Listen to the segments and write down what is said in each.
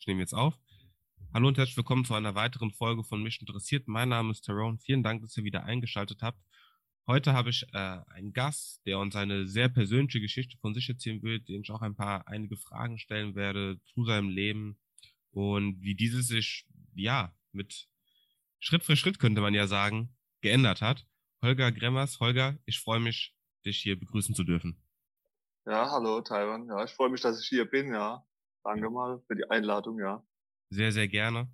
Ich nehme jetzt auf. Hallo und herzlich willkommen zu einer weiteren Folge von Mich interessiert. Mein Name ist Tyrone. Vielen Dank, dass ihr wieder eingeschaltet habt. Heute habe ich äh, einen Gast, der uns eine sehr persönliche Geschichte von sich erzählen wird, den ich auch ein paar einige Fragen stellen werde zu seinem Leben und wie dieses sich ja mit Schritt für Schritt könnte man ja sagen geändert hat. Holger Gremmers, Holger, ich freue mich, dich hier begrüßen zu dürfen. Ja, hallo Taiwan. Ja, ich freue mich, dass ich hier bin. Ja, Danke mal für die Einladung, ja. Sehr, sehr gerne.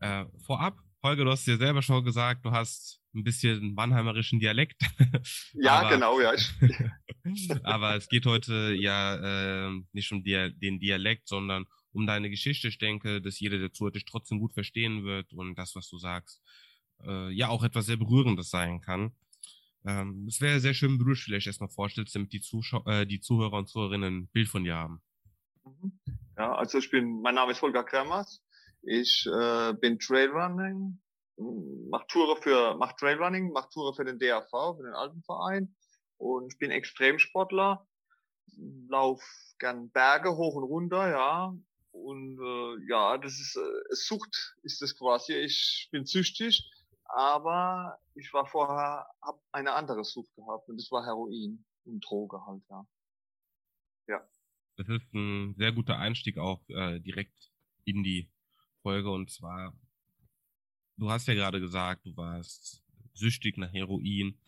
Äh, vorab, Holger, du hast dir selber schon gesagt, du hast ein bisschen mannheimerischen Dialekt. Ja, aber, genau, ja. aber es geht heute ja äh, nicht um Dia den Dialekt, sondern um deine Geschichte. Ich denke, dass jeder, der zuhört, dich trotzdem gut verstehen wird und das, was du sagst, äh, ja auch etwas sehr Berührendes sein kann. Ähm, es wäre sehr schön, wenn du dich vielleicht erstmal vorstellst, damit die, Zuschau äh, die Zuhörer und Zuhörerinnen ein Bild von dir haben. Ja, also ich bin, mein Name ist Holger Kremers. Ich äh, bin Trailrunning, mach Touren für, mach Trailrunning, mach Touren für den DAV, für den Alpenverein. Und ich bin Extremsportler, lauf gern Berge hoch und runter, ja. Und äh, ja, das ist äh, Sucht ist das quasi. Ich bin süchtig, aber ich war vorher, habe eine andere Sucht gehabt und das war Heroin und Droge halt, ja. Ja das ist ein sehr guter Einstieg auch äh, direkt in die Folge. Und zwar, du hast ja gerade gesagt, du warst süchtig nach Heroin.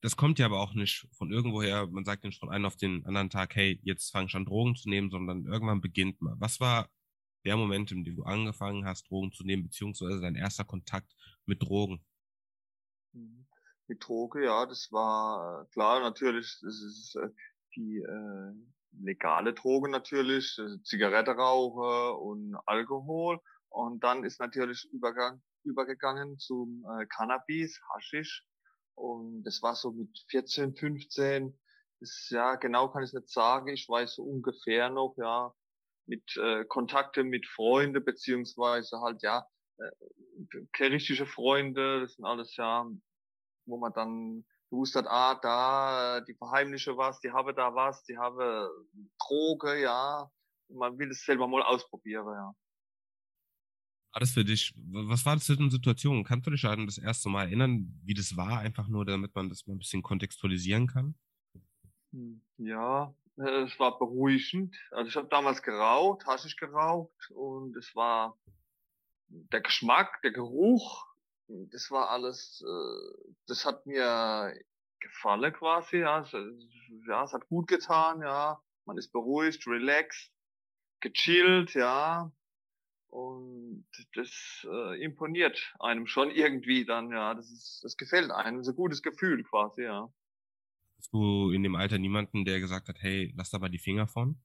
Das kommt ja aber auch nicht von irgendwoher. Man sagt nicht von einem auf den anderen Tag, hey, jetzt fang ich an, Drogen zu nehmen, sondern irgendwann beginnt man. Was war der Moment, in dem du angefangen hast, Drogen zu nehmen, beziehungsweise dein erster Kontakt mit Drogen? Mhm. Mit Droge, ja, das war äh, klar, natürlich, das ist äh, die äh, legale Drogen natürlich, äh, Zigarette rauche und Alkohol. Und dann ist natürlich Übergang, übergegangen zum äh, Cannabis, Haschisch. Und das war so mit 14, 15. Das, ja, genau kann ich nicht sagen. Ich weiß so ungefähr noch, ja, mit äh, Kontakte mit Freunden, beziehungsweise halt, ja, äh, richtige Freunde, das sind alles, ja, wo man dann gewusst hat, ah, da, die verheimliche was, die habe da was, die habe Droge, ja. Man will es selber mal ausprobieren, ja. War das für dich, was war das für eine Situation? Kannst du dich an das erste Mal erinnern, wie das war, einfach nur, damit man das mal ein bisschen kontextualisieren kann? Hm, ja, äh, es war beruhigend. Also ich habe damals geraucht, Haschisch geraucht und es war der Geschmack, der Geruch, das war alles, äh, das hat mir gefallen quasi, ja. Es, ja, es hat gut getan, ja. Man ist beruhigt, relaxed, gechillt, ja. Und das äh, imponiert einem schon irgendwie dann, ja. Das ist, das gefällt einem, so ein gutes Gefühl quasi, ja. Hast du in dem Alter niemanden, der gesagt hat, hey, lass da mal die Finger von?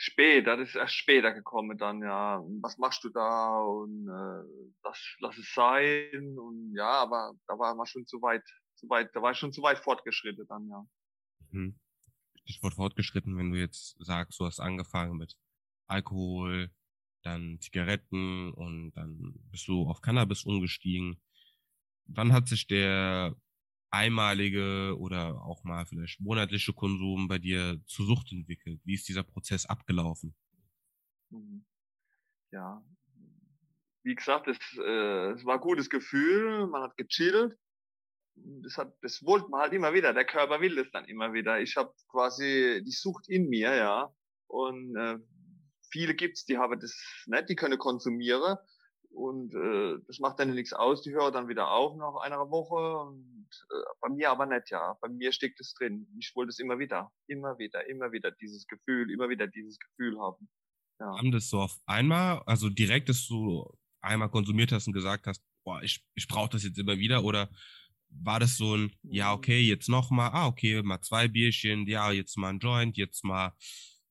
Später, das ist erst später gekommen dann, ja, was machst du da und äh, das, lass es sein und ja, aber da war man schon zu weit, zu weit, da war ich schon zu weit fortgeschritten dann, ja. Mhm. Stichwort fortgeschritten, wenn du jetzt sagst, du hast angefangen mit Alkohol, dann Zigaretten und dann bist du auf Cannabis umgestiegen. Wann hat sich der einmalige oder auch mal vielleicht monatliche Konsum bei dir zur Sucht entwickelt? Wie ist dieser Prozess abgelaufen? Mhm. Ja, wie gesagt, es, äh, es war ein gutes Gefühl, man hat gechillt. Das, hat, das wollte man halt immer wieder, der Körper will das dann immer wieder. Ich habe quasi die Sucht in mir, ja. Und äh, viele gibt's, die haben das nicht, die können konsumieren. Und äh, das macht dann nichts aus, die hören dann wieder auf nach einer Woche. Und äh, bei mir aber nicht, ja. Bei mir steckt es drin. Ich wollte es immer wieder, immer wieder, immer wieder dieses Gefühl, immer wieder dieses Gefühl haben. Ja. Haben das so auf einmal, also direkt, dass du einmal konsumiert hast und gesagt hast, boah, ich, ich brauche das jetzt immer wieder? Oder war das so ein, ja, mhm. okay, jetzt noch mal, ah, okay, mal zwei Bierchen, ja, jetzt mal ein Joint, jetzt mal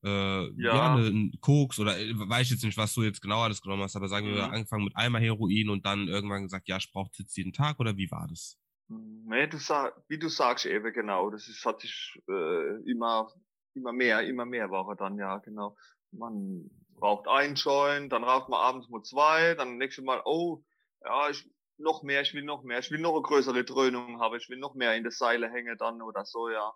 äh, ja. ja ein Koks oder äh, weiß ich jetzt nicht, was du jetzt genau alles genommen hast, aber sagen mhm. wir, angefangen mit einmal Heroin und dann irgendwann gesagt, ja, ich brauche jetzt jeden Tag oder wie war das? Mhm. Nee, du sag, wie du sagst eben genau, das ist, hat sich äh, immer, immer mehr, immer mehr war er dann, ja, genau. Man raucht ein Joint, dann raucht man abends mal zwei, dann nächstes Mal, oh, ja, ich noch mehr, ich will noch mehr, ich will noch eine größere Dröhnung haben, ich will noch mehr in der Seile hängen dann oder so, ja.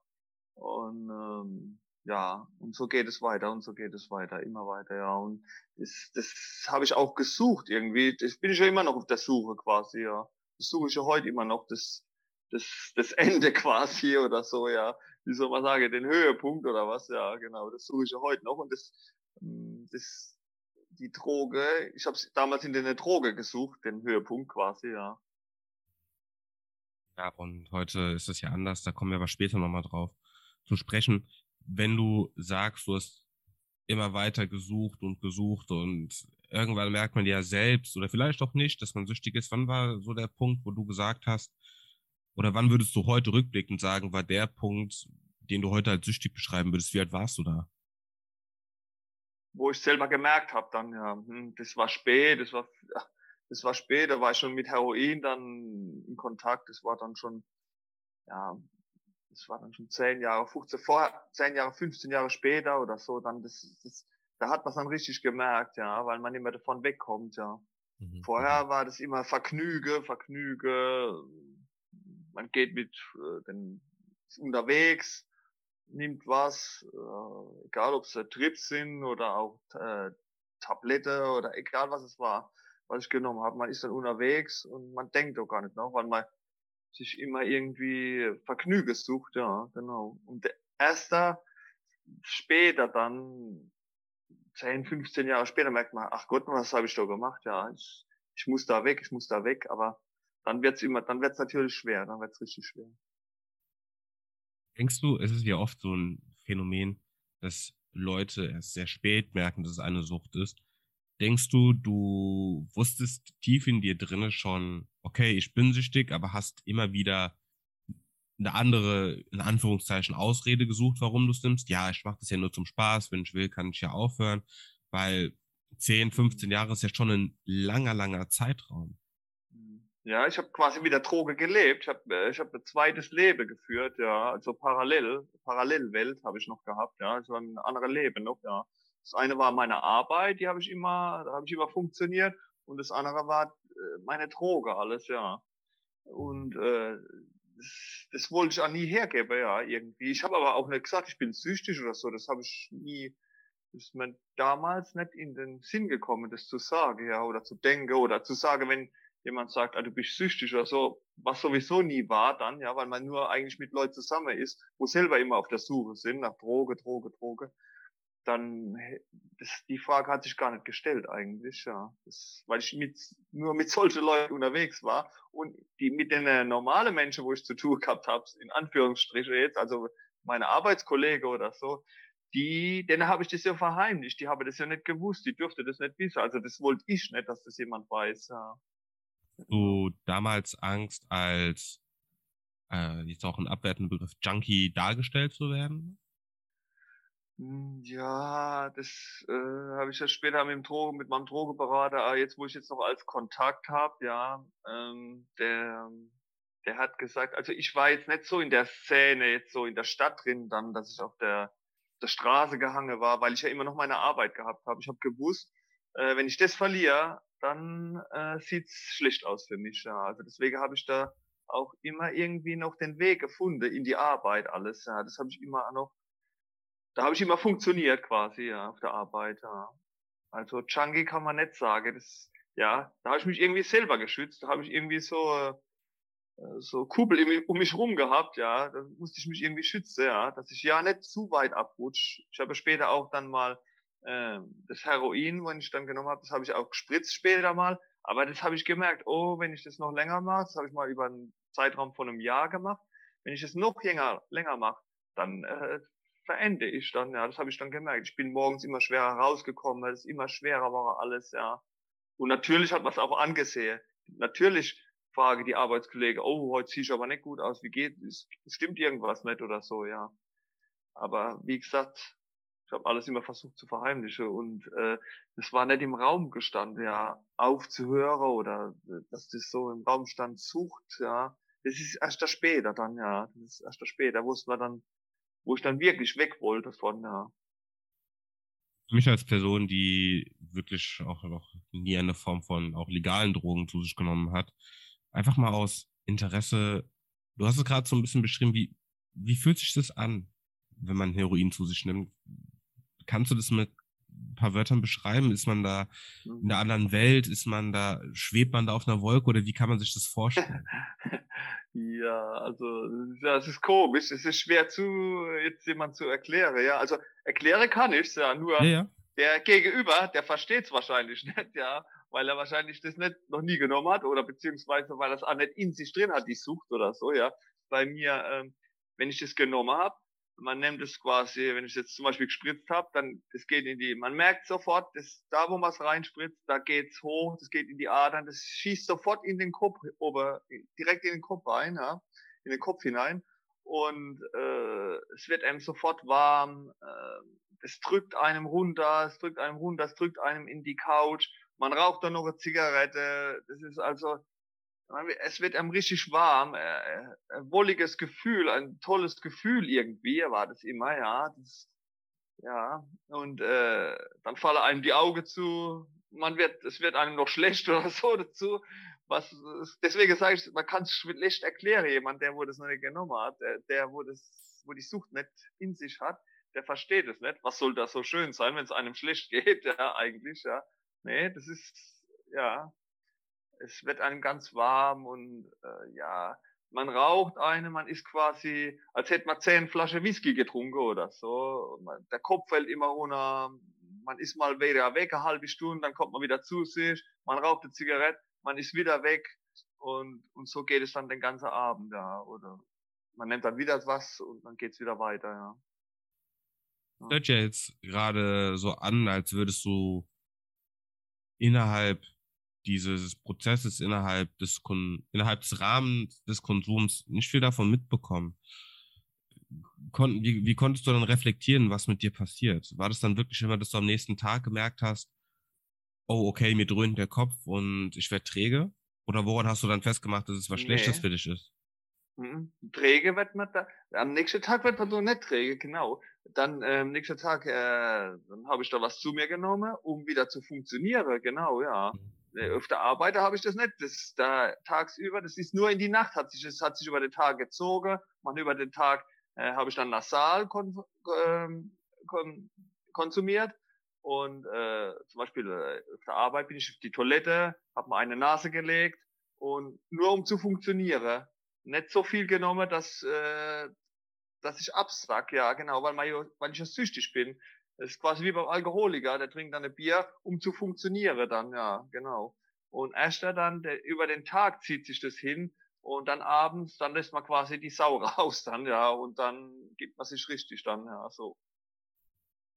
Und ähm, ja, und so geht es weiter und so geht es weiter, immer weiter, ja. Und das, das habe ich auch gesucht irgendwie. Das bin ich ja immer noch auf der Suche quasi, ja. Das suche ich ja heute immer noch, das, das, das Ende quasi oder so, ja. Wie soll man sagen, den Höhepunkt oder was, ja, genau. Das suche ich ja heute noch und das, hm, das, die Droge, ich habe damals in der Droge gesucht, den Höhepunkt quasi, ja. Ja, und heute ist es ja anders, da kommen wir aber später nochmal drauf zu sprechen. Wenn du sagst, du hast immer weiter gesucht und gesucht und irgendwann merkt man ja selbst oder vielleicht auch nicht, dass man süchtig ist. Wann war so der Punkt, wo du gesagt hast, oder wann würdest du heute rückblickend sagen, war der Punkt, den du heute als süchtig beschreiben würdest? Wie alt warst du da? Wo ich selber gemerkt habe, dann ja, hm, das war spät, das war, das war spät, da war ich schon mit Heroin dann in Kontakt, das war dann schon, ja, das war dann schon zehn Jahre, 15, vorher, zehn Jahre, 15 Jahre später oder so, dann das, das da hat man es dann richtig gemerkt, ja, weil man immer davon wegkommt, ja. Mhm. Vorher mhm. war das immer Vergnüge, Vergnüge, man geht mit äh, den unterwegs, nimmt was, äh, egal ob es Trips sind oder auch äh, Tablette oder egal was es war, was ich genommen habe. Man ist dann unterwegs und man denkt doch gar nicht noch, weil man sich immer irgendwie Vergnüge sucht, ja, genau. Und der erste später dann 10, 15 Jahre später merkt man, ach Gott, was habe ich da gemacht? Ja, ich, ich muss da weg, ich muss da weg, aber dann wird's immer, dann wird's natürlich schwer, dann wird's richtig schwer. Denkst du, es ist ja oft so ein Phänomen, dass Leute erst sehr spät merken, dass es eine Sucht ist. Denkst du, du wusstest tief in dir drinne schon, okay, ich bin süchtig, aber hast immer wieder eine andere, in Anführungszeichen, Ausrede gesucht, warum du es nimmst. Ja, ich mache das ja nur zum Spaß, wenn ich will, kann ich ja aufhören, weil 10, 15 Jahre ist ja schon ein langer, langer Zeitraum. Ja, ich habe quasi mit der Droge gelebt. Ich habe äh, ich hab ein zweites Leben geführt, ja, also parallel, Parallelwelt habe ich noch gehabt, ja, also ein anderes Leben noch, ja. Das eine war meine Arbeit, die habe ich immer, da habe ich immer funktioniert, und das andere war äh, meine Droge, alles, ja. Und äh, das, das wollte ich auch nie hergeben, ja, irgendwie. Ich habe aber auch nicht gesagt, ich bin süchtig oder so. Das habe ich nie, das ist mir damals nicht in den Sinn gekommen, das zu sagen, ja, oder zu denken, oder zu sagen, wenn jemand sagt, ah, du bist süchtig oder so, was sowieso nie war dann, ja, weil man nur eigentlich mit Leuten zusammen ist, wo selber immer auf der Suche sind, nach Droge, Droge, Droge dann das, die Frage hat sich gar nicht gestellt eigentlich, ja. Das, weil ich mit, nur mit solchen Leuten unterwegs war und die mit den äh, normalen Menschen, wo ich zu tun gehabt habe, in Anführungsstriche jetzt, also meine Arbeitskollege oder so, die, denen habe ich das ja verheimlicht, die haben das ja nicht gewusst, die dürfte das nicht wissen. Also das wollte ich nicht, dass das jemand weiß, ja. Du damals Angst als äh, jetzt auch ein abwertender Begriff Junkie dargestellt zu werden? Hm, ja, das äh, habe ich ja später mit dem Drogen, mit meinem Drogenberater, ah, jetzt wo ich jetzt noch als Kontakt habe, ja, ähm, der, der hat gesagt, also ich war jetzt nicht so in der Szene, jetzt so in der Stadt drin, dann, dass ich auf der, der Straße gehangen war, weil ich ja immer noch meine Arbeit gehabt habe. Ich habe gewusst, äh, wenn ich das verliere, dann äh, sieht's schlecht aus für mich. Ja. Also deswegen habe ich da auch immer irgendwie noch den Weg gefunden in die Arbeit alles. Ja. Das habe ich immer noch da habe ich immer funktioniert quasi, ja, auf der Arbeit, ja. Also Junkie kann man nicht sagen. Das, ja, da habe ich mich irgendwie selber geschützt. Da habe ich irgendwie so, äh, so Kuppel um mich rum gehabt, ja. Da musste ich mich irgendwie schützen, ja, dass ich ja nicht zu weit abrutsche. Ich habe später auch dann mal äh, das Heroin, wenn ich dann genommen habe, das habe ich auch gespritzt später mal. Aber das habe ich gemerkt, oh, wenn ich das noch länger mache, das habe ich mal über einen Zeitraum von einem Jahr gemacht. Wenn ich das noch länger, länger mache, dann äh, verende ich dann, ja, das habe ich dann gemerkt. Ich bin morgens immer schwerer rausgekommen, weil es immer schwerer war alles, ja. Und natürlich hat man es auch angesehen. Natürlich frage die Arbeitskollegen, oh, heute siehst du aber nicht gut aus, wie geht es? Stimmt irgendwas nicht oder so, ja. Aber wie gesagt, ich habe alles immer versucht zu verheimlichen und äh, das war nicht im Raum gestanden, ja, aufzuhören oder äh, dass das so im Raum stand, sucht, ja. Das ist erst da später dann, ja. Das ist erst da später, wusste man dann, wo ich dann wirklich weg wollte von, ja. Für mich als Person, die wirklich auch noch nie eine Form von auch legalen Drogen zu sich genommen hat, einfach mal aus Interesse, du hast es gerade so ein bisschen beschrieben, wie, wie fühlt sich das an? wenn man Heroin zu sich nimmt. Kannst du das mit ein paar Wörtern beschreiben? Ist man da in einer anderen Welt? Ist man da, schwebt man da auf einer Wolke oder wie kann man sich das vorstellen? Ja, also ja, es ist komisch. Es ist schwer zu jetzt jemand zu erklären. Ja, also erklären kann ich's ja. Nur Ja, ja. der Gegenüber, der versteht's wahrscheinlich nicht, ja, weil er wahrscheinlich das nicht noch nie genommen hat oder beziehungsweise weil er es auch nicht in sich drin hat, die Sucht oder so. Ja, bei mir, ähm, wenn ich das genommen habe, man nennt es quasi, wenn ich jetzt zum Beispiel gespritzt habe, dann das geht in die, man merkt sofort, das, da wo man es reinspritzt, da geht's hoch, das geht in die Adern, das schießt sofort in den Kopf, ober, direkt in den Kopf rein, ja, in den Kopf hinein. Und äh, es wird einem sofort warm, äh, es drückt einem runter, es drückt einem runter, es drückt einem in die Couch, man raucht dann noch eine Zigarette, das ist also es wird einem richtig warm, äh, äh, ein wolliges Gefühl, ein tolles Gefühl irgendwie, war das immer, ja. Das, ja, und äh, dann fallen einem die Augen zu, man wird, es wird einem noch schlecht oder so dazu. Was, deswegen sage ich, man kann es schlecht erklären, jemand, der wo das noch nicht genommen hat, der, der wo das, wo die Sucht nicht in sich hat, der versteht es nicht. Was soll das so schön sein, wenn es einem schlecht geht, ja, eigentlich, ja. Nee, das ist, ja, es wird einem ganz warm und äh, ja, man raucht eine, man ist quasi, als hätte man zehn Flaschen Whisky getrunken oder so. Man, der Kopf fällt immer runter, man ist mal wieder weg, eine halbe Stunde, dann kommt man wieder zu sich, man raucht eine Zigarette, man ist wieder weg und, und so geht es dann den ganzen Abend, ja. Oder man nimmt dann wieder was und dann geht's wieder weiter, ja. ja. Hört ja jetzt gerade so an, als würdest du innerhalb dieses Prozesses innerhalb des Kon innerhalb des Rahmens des Konsums nicht viel davon mitbekommen. Kon wie, wie konntest du dann reflektieren, was mit dir passiert? War das dann wirklich immer, dass du am nächsten Tag gemerkt hast, oh, okay, mir dröhnt der Kopf und ich werde träge? Oder woran hast du dann festgemacht, dass es was nee. Schlechtes für dich ist? Mhm. Träge wird man da, am nächsten Tag wird man doch nicht träge, genau. Dann äh, am nächsten Tag, äh, dann habe ich da was zu mir genommen, um wieder zu funktionieren, genau, ja. Mhm auf der Arbeit habe ich das nicht. Das da tagsüber, das ist nur in die Nacht hat sich, das hat sich über den Tag gezogen. Man über den Tag äh, habe ich dann nasal kon, ähm, kon, konsumiert und äh, zum Beispiel äh, auf der Arbeit bin ich auf die Toilette, habe mir eine Nase gelegt und nur um zu funktionieren. Nicht so viel genommen, dass äh, dass ich absack, ja genau, weil, man, weil ich ja süchtig bin. Das ist quasi wie beim Alkoholiker, der trinkt dann ein Bier, um zu funktionieren dann, ja, genau. Und erst dann, der, über den Tag zieht sich das hin und dann abends, dann lässt man quasi die Sau raus dann, ja, und dann gibt man sich richtig dann, ja, so.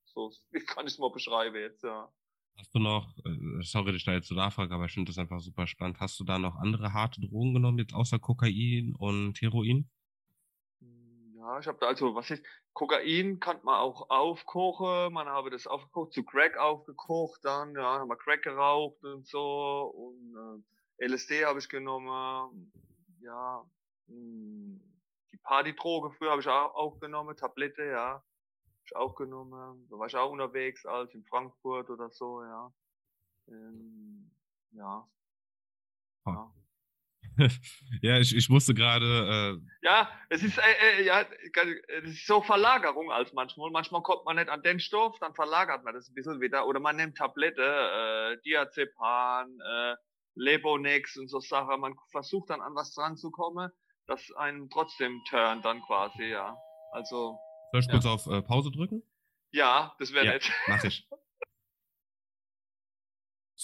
So, wie kann ich es mal beschreiben jetzt, ja. Hast du noch, sorry, dass ich da jetzt so nachfrage, aber ich finde das einfach super spannend. Hast du da noch andere harte Drogen genommen, jetzt außer Kokain und Heroin? Ja, ich habe da also, was ist, Kokain kann man auch aufkochen, man habe das aufgekocht, zu Crack aufgekocht, dann, ja, haben wir Crack geraucht und so, und äh, LSD habe ich genommen, ja, mh, die Partydroge früher habe ich auch, auch genommen, Tablette, ja, habe ich auch genommen, da war ich auch unterwegs, als in Frankfurt oder so, ja, ähm, ja, ja. ja, ich, ich musste gerade. Äh ja, es ist äh, äh, ja, es ist so Verlagerung als manchmal. Manchmal kommt man nicht an den Stoff, dann verlagert man das ein bisschen wieder. Oder man nimmt Tablette, äh, Diazepam, äh, Lebonex und so Sachen. Man versucht dann an was dran zu kommen, das einen trotzdem turnt dann quasi, ja. Also. Soll ich ja. kurz auf äh, Pause drücken? Ja, das wäre ja, nett. Mach ich.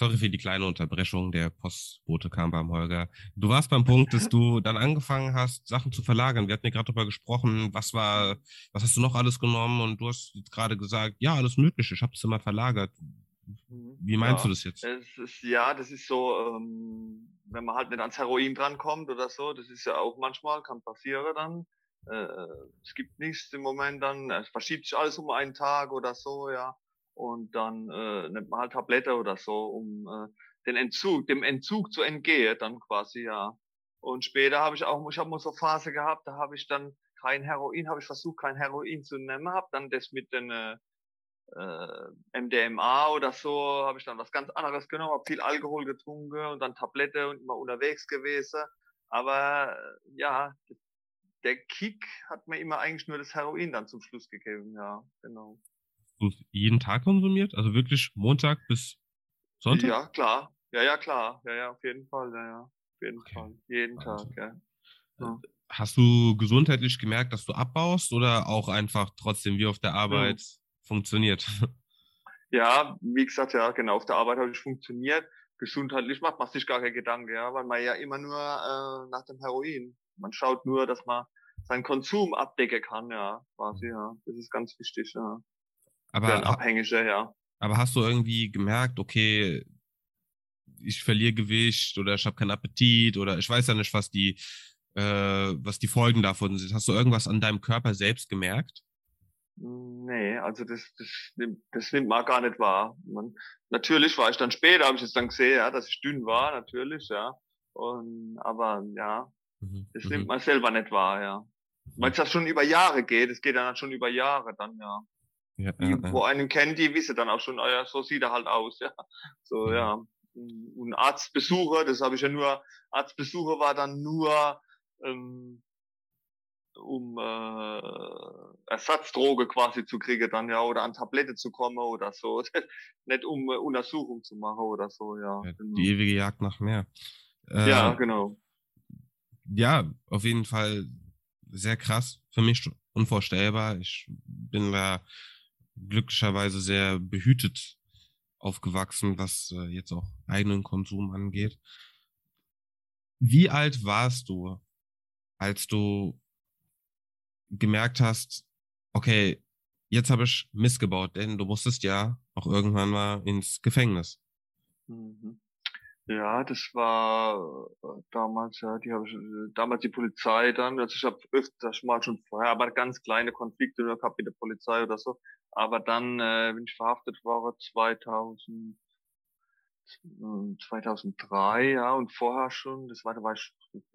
Sorry für die kleine Unterbrechung. Der Postbote kam beim Holger. Du warst beim Punkt, dass du dann angefangen hast, Sachen zu verlagern. Wir hatten ja gerade darüber gesprochen, was war, was hast du noch alles genommen? Und du hast jetzt gerade gesagt, ja, alles Mögliche. Ich habe es immer verlagert. Wie meinst ja, du das jetzt? Das ist, ja, das ist so, ähm, wenn man halt nicht ans Heroin drankommt oder so, das ist ja auch manchmal, kann passieren dann. Äh, es gibt nichts im Moment dann, es verschiebt sich alles um einen Tag oder so, ja und dann äh, nimmt man halt Tablette oder so, um äh, den Entzug, dem Entzug zu entgehen, dann quasi, ja. Und später habe ich auch, ich habe mal so Phase gehabt, da habe ich dann kein Heroin, habe ich versucht, kein Heroin zu nehmen, habe dann das mit den äh, MDMA oder so, habe ich dann was ganz anderes genommen, habe viel Alkohol getrunken und dann Tablette und immer unterwegs gewesen. Aber ja, der Kick hat mir immer eigentlich nur das Heroin dann zum Schluss gegeben, ja, genau. Du jeden Tag konsumiert? Also wirklich Montag bis Sonntag? Ja, klar. Ja, ja, klar. Ja, ja, auf jeden Fall, ja, ja. Auf jeden okay. Fall. Jeden also. Tag, ja. ja. Hast du gesundheitlich gemerkt, dass du abbaust oder auch einfach trotzdem wie auf der Arbeit ja. funktioniert? Ja, wie gesagt, ja, genau, auf der Arbeit habe ich funktioniert. Gesundheitlich macht man sich gar keine Gedanken, ja, weil man ja immer nur äh, nach dem Heroin. Man schaut nur, dass man seinen Konsum abdecken kann, ja, quasi, ja. Das ist ganz wichtig, ja. Aber, Abhängige, ja. Aber hast du irgendwie gemerkt, okay, ich verliere Gewicht oder ich habe keinen Appetit oder ich weiß ja nicht, was die, äh, was die Folgen davon sind. Hast du irgendwas an deinem Körper selbst gemerkt? Nee, also das, das, nimmt, das nimmt man gar nicht wahr. Man, natürlich war ich dann später, habe ich es dann gesehen, ja, dass ich dünn war, natürlich, ja. Und, aber ja, mhm. das mhm. nimmt man selber nicht wahr, ja. Weil es das schon über Jahre geht, es geht dann schon über Jahre dann, ja. Ja die, äh, wo einen kennt, die wissen dann auch schon, oh ja, so sieht er halt aus, ja. So, ja. Und Arztbesuche, das habe ich ja nur, Arztbesuche war dann nur, ähm, um äh, Ersatzdroge quasi zu kriegen dann ja oder an Tablette zu kommen oder so. Nicht um äh, Untersuchung zu machen oder so, ja. ja genau. Die ewige Jagd nach mehr. Äh, ja, genau. Ja, auf jeden Fall sehr krass. Für mich unvorstellbar. Ich bin da glücklicherweise sehr behütet aufgewachsen, was äh, jetzt auch eigenen Konsum angeht. Wie alt warst du, als du gemerkt hast, okay, jetzt habe ich missgebaut, denn du musstest ja auch irgendwann mal ins Gefängnis. Mhm. Ja, das war äh, damals, ja, die habe ich, äh, damals die Polizei dann, also ich habe öfters mal schon vorher, aber ganz kleine Konflikte gehabt mit der Polizei oder so. Aber dann, äh, wenn ich verhaftet war, 2000, 2003, hm, ja, und vorher schon, das war, da war ich,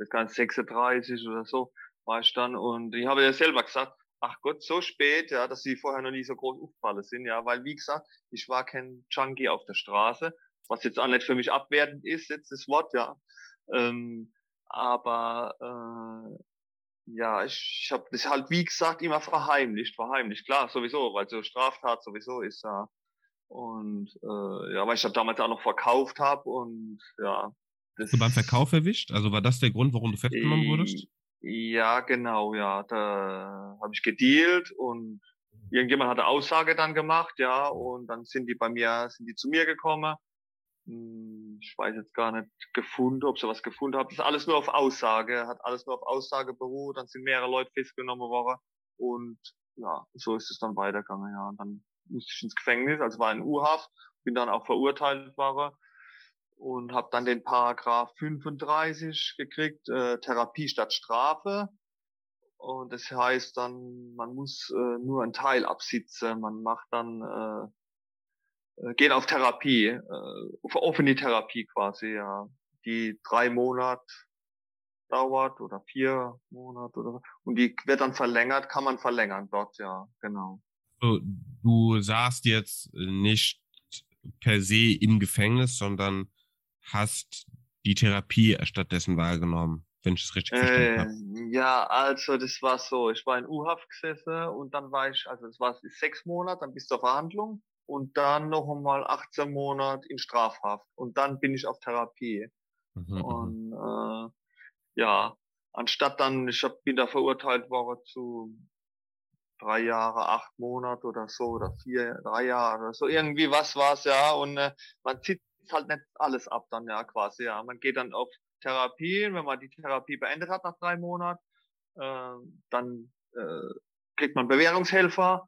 gar nicht 36 oder so, war ich dann und ich habe ja selber gesagt, ach Gott, so spät, ja, dass sie vorher noch nie so groß aufgefallen sind, ja, weil wie gesagt, ich war kein Junkie auf der Straße, was jetzt auch nicht für mich abwertend ist, jetzt das Wort, ja. Ähm, aber äh, ja, ich, ich habe das halt, wie gesagt, immer verheimlicht, verheimlicht, klar, sowieso, weil so Straftat sowieso ist ja. Und äh, ja, weil ich das damals auch noch verkauft habe und ja. Das, Hast du beim Verkauf erwischt? Also war das der Grund, warum du festgenommen wurdest? Ja, genau, ja. Da habe ich gedealt und irgendjemand hat eine Aussage dann gemacht, ja, und dann sind die bei mir, sind die zu mir gekommen. Hm, ich weiß jetzt gar nicht gefunden, ob sie was gefunden haben. Das ist alles nur auf Aussage, hat alles nur auf Aussage beruht. Dann sind mehrere Leute festgenommen worden und ja, so ist es dann weitergegangen, ja. Und dann musste ich ins Gefängnis, also war in U-Haft, bin dann auch verurteilt worden und habe dann den Paragraph 35 gekriegt, äh, Therapie statt Strafe. Und das heißt dann, man muss äh, nur einen Teil absitzen, man macht dann, äh, äh, geht auf Therapie, äh, auf offene Therapie quasi, ja, die drei Monate dauert oder vier Monate oder und die wird dann verlängert, kann man verlängern dort, ja, genau. Also, du saßt jetzt nicht per se im Gefängnis, sondern hast die Therapie stattdessen wahrgenommen, wenn ich es richtig äh, verstanden habe? Ja, also das war so, ich war in U-Haft gesessen und dann war ich, also es war sechs Monate, dann bis zur Verhandlung und dann noch einmal 18 Monate in Strafhaft. Und dann bin ich auf Therapie. Mhm, mhm, und äh, ja, anstatt dann, ich hab, bin da verurteilt worden zu drei Jahre, acht Monate oder so oder vier, drei Jahre. Oder so, irgendwie was war's ja. Und äh, man zieht halt nicht alles ab dann ja quasi, ja. Man geht dann auf Therapie, wenn man die Therapie beendet hat nach drei Monaten, äh, dann äh, kriegt man Bewährungshelfer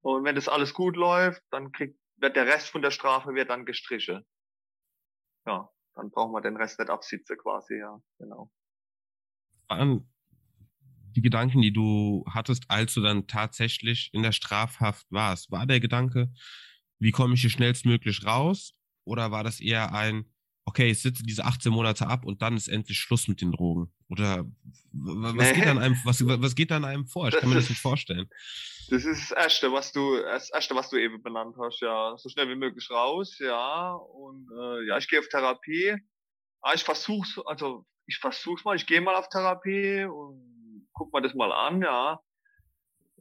und wenn das alles gut läuft, dann kriegt, wird der Rest von der Strafe wird dann gestrichen. Ja, dann braucht man den Rest nicht absitzen quasi, ja, genau. An die Gedanken, die du hattest, als du dann tatsächlich in der Strafhaft warst, war der Gedanke, wie komme ich hier schnellstmöglich raus? Oder war das eher ein, okay, ich sitze diese 18 Monate ab und dann ist endlich Schluss mit den Drogen? Oder was, geht, an einem, was, was geht an einem vor? Ich kann mir das nicht vorstellen. Das ist das Erste, was du, das Erste, was du eben benannt hast, ja. So schnell wie möglich raus, ja. Und äh, ja, ich gehe auf Therapie. Ah, ich versuch's, also ich versuch's mal, ich gehe mal auf Therapie und guck mal das mal an, ja.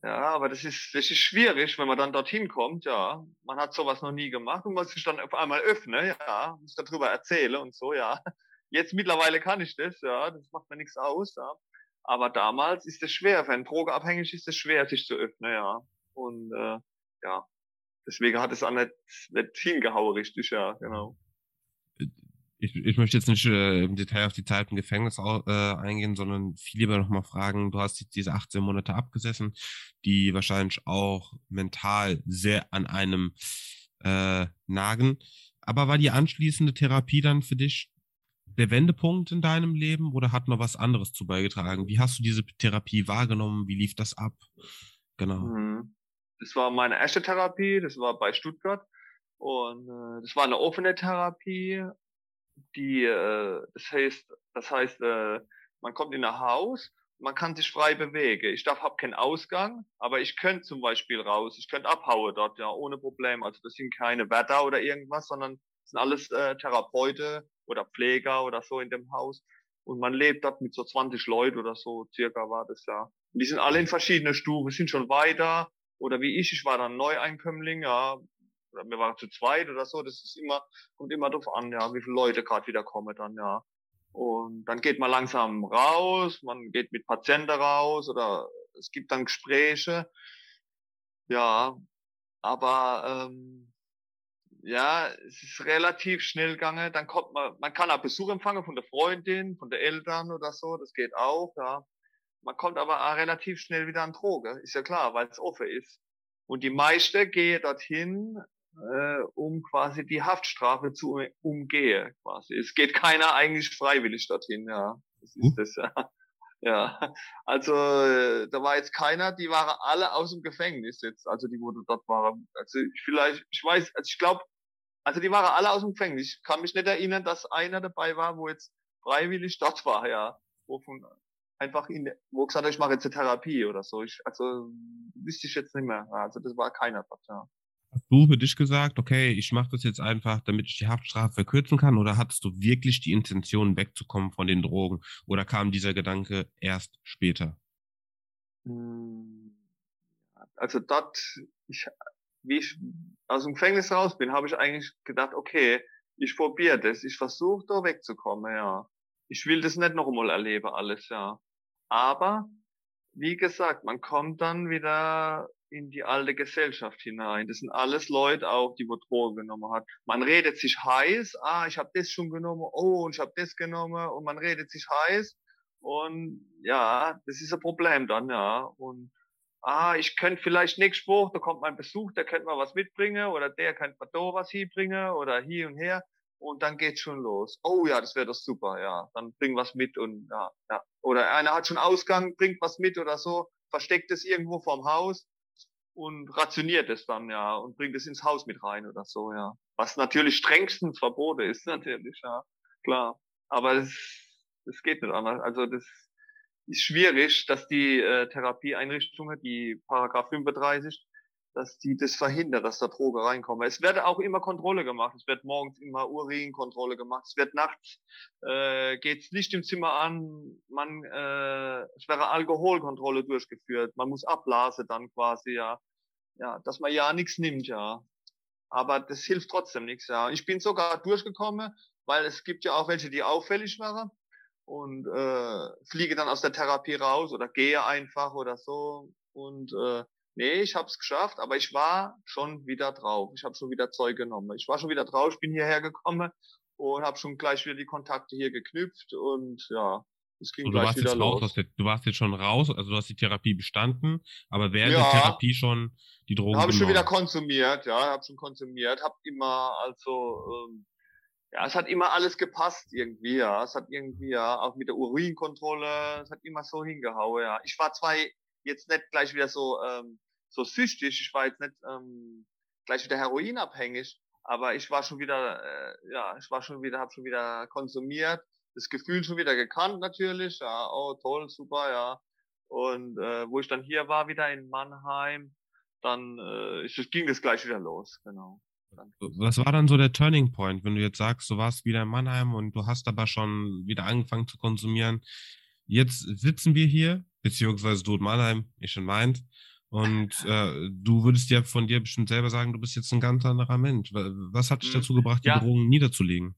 Ja, aber das ist, das ist schwierig, wenn man dann dorthin kommt, ja. Man hat sowas noch nie gemacht und muss sich dann auf einmal öffnen, ja, muss darüber erzählen und so, ja. Jetzt mittlerweile kann ich das, ja, das macht mir nichts aus, ja. Aber damals ist es schwer, für einen Drogeabhängig ist es schwer, sich zu öffnen, ja. Und äh, ja, deswegen hat es auch nicht, nicht hingehauen richtig, ja, genau ich, ich möchte jetzt nicht äh, im Detail auf die Zeit im Gefängnis äh, eingehen, sondern viel lieber nochmal fragen, du hast jetzt diese 18 Monate abgesessen, die wahrscheinlich auch mental sehr an einem äh, nagen. Aber war die anschließende Therapie dann für dich der Wendepunkt in deinem Leben oder hat noch was anderes zu beigetragen? Wie hast du diese Therapie wahrgenommen? Wie lief das ab? Genau. Mhm. Das war meine erste Therapie, das war bei Stuttgart. Und äh, das war eine offene Therapie die, äh, das heißt, das heißt, äh, man kommt in ein Haus, man kann sich frei bewegen. Ich darf, habe keinen Ausgang, aber ich könnte zum Beispiel raus, ich könnte abhauen dort, ja, ohne Problem. Also das sind keine Wärter oder irgendwas, sondern sind alles äh, Therapeute oder Pfleger oder so in dem Haus. Und man lebt dort mit so 20 Leuten oder so, circa war das ja. Und die sind alle in verschiedene Stufen, sind schon weiter. Oder wie ich, ich war dann Neueinkömmling, ja, wir waren zu zweit oder so, das ist immer, kommt immer drauf an, ja, wie viele Leute gerade wieder kommen dann, ja. Und dann geht man langsam raus, man geht mit Patienten raus oder es gibt dann Gespräche. Ja, aber ähm, ja, es ist relativ schnell gegangen. Dann kommt man, man kann auch Besuch empfangen von der Freundin, von den Eltern oder so, das geht auch, ja. Man kommt aber auch relativ schnell wieder an Droge, ist ja klar, weil es offen ist. Und die meisten gehen dorthin, äh, um quasi die Haftstrafe zu umgehen. Quasi. Es geht keiner eigentlich freiwillig dorthin, ja. Das ist hm? das, ja. Ja, also äh, da war jetzt keiner, die waren alle aus dem Gefängnis jetzt, also die, wo dort waren. Also ich vielleicht, ich weiß, also ich glaube, also die waren alle aus dem Gefängnis. Ich kann mich nicht erinnern, dass einer dabei war, wo jetzt freiwillig dort war, ja. Wo von einfach in, wo gesagt hat, ich mache jetzt eine Therapie oder so. Ich, also wüsste ich jetzt nicht mehr. Also das war keiner dort, ja. Hast du für dich gesagt, okay, ich mache das jetzt einfach, damit ich die Haftstrafe verkürzen kann? Oder hattest du wirklich die Intention, wegzukommen von den Drogen? Oder kam dieser Gedanke erst später? Hm, also dort, ich, wie ich aus dem Gefängnis raus bin, habe ich eigentlich gedacht, okay, ich probiere das, ich versuche da wegzukommen, ja. Ich will das nicht noch einmal erleben, alles, ja. Aber, wie gesagt, man kommt dann wieder in die alte Gesellschaft hinein. Das sind alles Leute auch, die wo Drogen genommen hat. Man redet sich heiß, ah, ich habe das schon genommen, oh, und ich habe das genommen und man redet sich heiß und ja, das ist ein Problem dann, ja. Und ah, ich könnte vielleicht nächste Woche, da kommt mein Besuch, der könnte mal was mitbringen oder der könnte mal da was hinbringen oder hier und her und dann geht's schon los. Oh ja, das wäre doch super, ja. Dann bring was mit und ja, ja. Oder einer hat schon Ausgang, bringt was mit oder so, versteckt es irgendwo vorm Haus und rationiert es dann, ja, und bringt es ins Haus mit rein oder so, ja. Was natürlich strengstens verboten ist, natürlich, ja, klar. Aber es, es geht nicht anders. Also das ist schwierig, dass die äh, Therapieeinrichtungen, die Paragraph 35, dass die das verhindern, dass da Droge reinkommen. Es wird auch immer Kontrolle gemacht. Es wird morgens immer Urinkontrolle gemacht. Es wird nachts äh, geht's Licht im Zimmer an. Man äh, es wäre Alkoholkontrolle durchgeführt. Man muss abblasen dann quasi ja, ja, dass man ja nichts nimmt ja. Aber das hilft trotzdem nichts ja. Ich bin sogar durchgekommen, weil es gibt ja auch welche, die auffällig waren und äh, fliege dann aus der Therapie raus oder gehe einfach oder so und äh, nee, ich habe es geschafft, aber ich war schon wieder drauf. Ich habe schon wieder Zeug genommen. Ich war schon wieder drauf, ich bin hierher gekommen und habe schon gleich wieder die Kontakte hier geknüpft und ja, es ging so, gleich wieder los. Raus, du warst jetzt schon raus, also du hast die Therapie bestanden, aber während ja, der Therapie schon die Drogen Habe ich schon wieder konsumiert, ja, habe schon konsumiert, habe immer also ähm, ja, es hat immer alles gepasst irgendwie, ja. Es hat irgendwie, ja, auch mit der Urinkontrolle, es hat immer so hingehauen, ja. Ich war zwar jetzt nicht gleich wieder so ähm, so süchtig. Ich war jetzt nicht ähm, gleich wieder heroinabhängig, aber ich war schon wieder, äh, ja, ich war schon wieder, habe schon wieder konsumiert, das Gefühl schon wieder gekannt natürlich, ja, oh toll, super, ja. Und äh, wo ich dann hier war, wieder in Mannheim, dann äh, ich, ging das gleich wieder los, genau. Was war dann so der Turning Point, wenn du jetzt sagst, du warst wieder in Mannheim und du hast aber schon wieder angefangen zu konsumieren? Jetzt sitzen wir hier beziehungsweise du in Mannheim, ich in Mainz. Und äh, du würdest ja von dir bestimmt selber sagen, du bist jetzt ein ganz anderer Mensch. Was hat dich mhm. dazu gebracht, die ja. Drogen niederzulegen?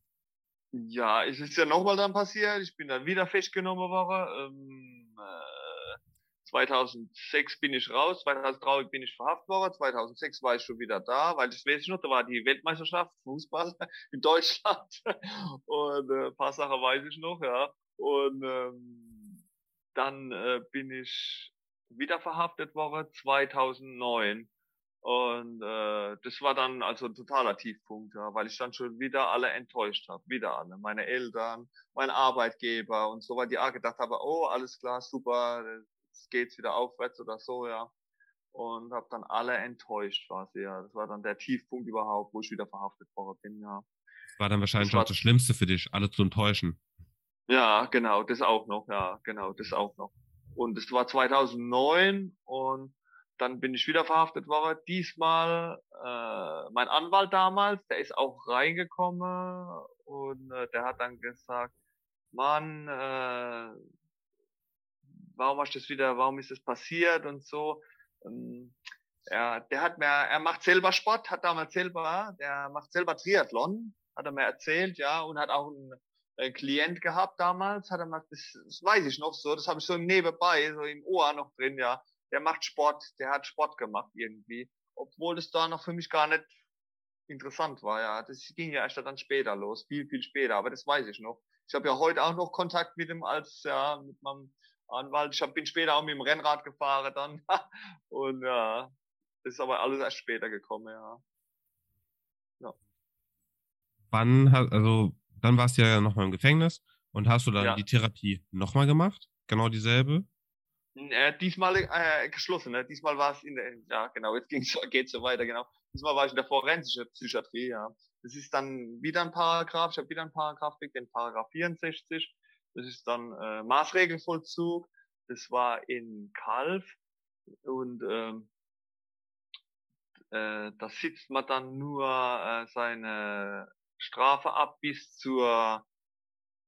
Ja, es ist ja nochmal dann passiert. Ich bin dann wieder festgenommen worden. Ähm, äh, 2006 bin ich raus, 2003 bin ich verhaftet worden, 2006 war ich schon wieder da, weil das weiß ich noch, da war die Weltmeisterschaft Fußball in Deutschland und äh, ein paar Sachen weiß ich noch, ja. Und ähm, dann äh, bin ich wieder verhaftet worden 2009 und äh, das war dann also ein totaler Tiefpunkt, ja, weil ich dann schon wieder alle enttäuscht habe. Wieder alle. Meine Eltern, mein Arbeitgeber und so, weil die auch gedacht haben, oh, alles klar, super, jetzt geht's wieder aufwärts oder so, ja. Und habe dann alle enttäuscht quasi, ja. Das war dann der Tiefpunkt überhaupt, wo ich wieder verhaftet worden bin, ja. Das war dann wahrscheinlich das auch das Schlimmste für dich, alle zu enttäuschen. Ja, genau, das auch noch, ja, genau, das auch noch. Und es war 2009 und dann bin ich wieder verhaftet worden. Diesmal äh, mein Anwalt damals, der ist auch reingekommen und äh, der hat dann gesagt, Mann, äh, warum hast du das wieder, warum ist das passiert und so. Ähm, ja, der hat mir, er macht selber Sport, hat damals selber, der macht selber Triathlon, hat er mir erzählt, ja, und hat auch einen, einen Klient gehabt damals, hat er mal, das, das weiß ich noch so, das habe ich so Nebenbei, so im Ohr noch drin, ja, der macht Sport, der hat Sport gemacht irgendwie, obwohl es da noch für mich gar nicht interessant war, ja. Das ging ja erst dann später los, viel, viel später, aber das weiß ich noch. Ich habe ja heute auch noch Kontakt mit ihm als, ja, mit meinem Anwalt. Ich hab, bin später auch mit dem Rennrad gefahren dann. Und ja, das ist aber alles erst später gekommen, ja. ja. Wann, also, dann warst du ja nochmal im Gefängnis und hast du dann ja. die Therapie nochmal gemacht? Genau dieselbe? Äh, diesmal äh, geschlossen, ne? Diesmal war es in der, ja genau, jetzt ging's, geht's so weiter, genau. Diesmal war ich in der forensischen Psychiatrie, ja. Das ist dann wieder ein Paragraph, ich habe wieder ein Paragraph gekriegt, den Paragraph 64. Das ist dann äh, Maßregelvollzug. Das war in Kalf und ähm, äh, da sitzt man dann nur äh, seine Strafe ab bis zur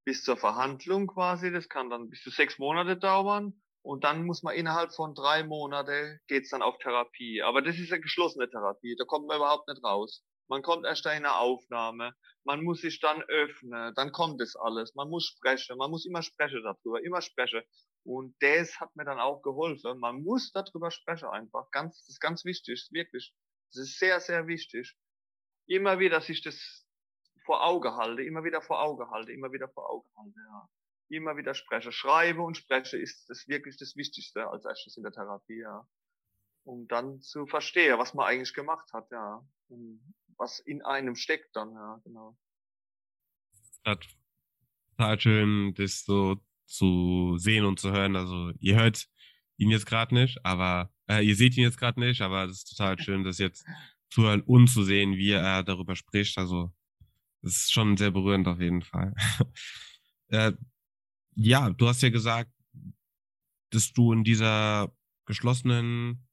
bis zur Verhandlung quasi. Das kann dann bis zu sechs Monate dauern. Und dann muss man innerhalb von drei Monate geht's dann auf Therapie. Aber das ist eine geschlossene Therapie. Da kommt man überhaupt nicht raus. Man kommt erst in eine Aufnahme. Man muss sich dann öffnen. Dann kommt es alles. Man muss sprechen. Man muss immer sprechen darüber. Immer sprechen. Und das hat mir dann auch geholfen. Man muss darüber sprechen einfach. Ganz, das ist ganz wichtig. Wirklich. Das ist sehr, sehr wichtig. Immer wieder sich das vor Auge halte. Immer wieder vor Auge halte. Immer wieder vor Auge halte, ja immer wieder spreche. Schreibe und spreche ist das wirklich das Wichtigste als erstes in der Therapie, ja. Um dann zu verstehen, was man eigentlich gemacht hat, ja. Und was in einem steckt dann, ja, genau. Total schön, das so zu sehen und zu hören. Also ihr hört ihn jetzt gerade nicht, aber äh, ihr seht ihn jetzt gerade nicht, aber es ist total schön, das jetzt zu hören und zu sehen, wie er darüber spricht. Also das ist schon sehr berührend auf jeden Fall. äh, ja, du hast ja gesagt, dass du in dieser geschlossenen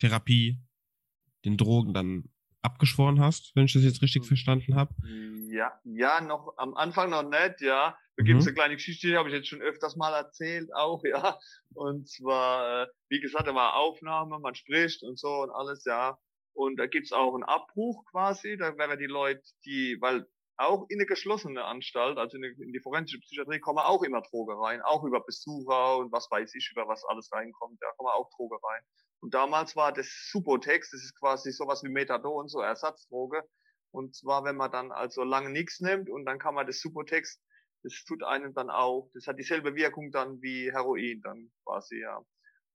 Therapie den Drogen dann abgeschworen hast, wenn ich das jetzt richtig hm. verstanden habe. Ja, ja, noch am Anfang noch nicht, ja. Da gibt es mhm. eine kleine Geschichte, die habe ich jetzt schon öfters mal erzählt, auch, ja. Und zwar, äh, wie gesagt, da war Aufnahme, man spricht und so und alles, ja. Und da gibt's auch einen Abbruch quasi, da wären die Leute, die, weil auch in eine geschlossene Anstalt, also in, in die forensische Psychiatrie, kommen auch immer Drogen rein, auch über Besucher und was weiß ich, über was alles reinkommt, da kommen auch Drogen rein. Und damals war das Subotex, das ist quasi sowas wie Methadon, so Ersatzdroge. Und zwar, wenn man dann also lange nichts nimmt und dann kann man das Subotex, das tut einem dann auch, das hat dieselbe Wirkung dann wie Heroin dann quasi, ja.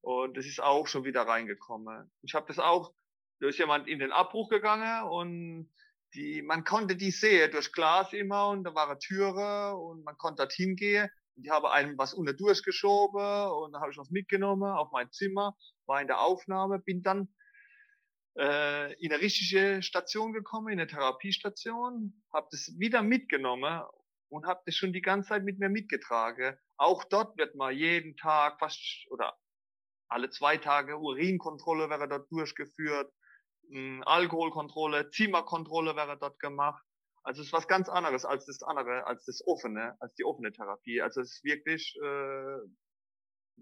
Und das ist auch schon wieder reingekommen. Ich habe das auch, da ist jemand in den Abbruch gegangen und die, man konnte die sehen durch Glas immer und da waren Türe und man konnte dorthin gehen. Und die haben einem was unter durchgeschoben und da habe ich was mitgenommen auf mein Zimmer, war in der Aufnahme, bin dann äh, in eine richtige Station gekommen, in eine Therapiestation, habe das wieder mitgenommen und habe das schon die ganze Zeit mit mir mitgetragen. Auch dort wird mal jeden Tag fast oder alle zwei Tage Urinkontrolle wäre dort durchgeführt Alkoholkontrolle, Zimmerkontrolle wäre dort gemacht. Also es ist was ganz anderes als das andere, als das offene, als die offene Therapie. Also es ist wirklich, äh,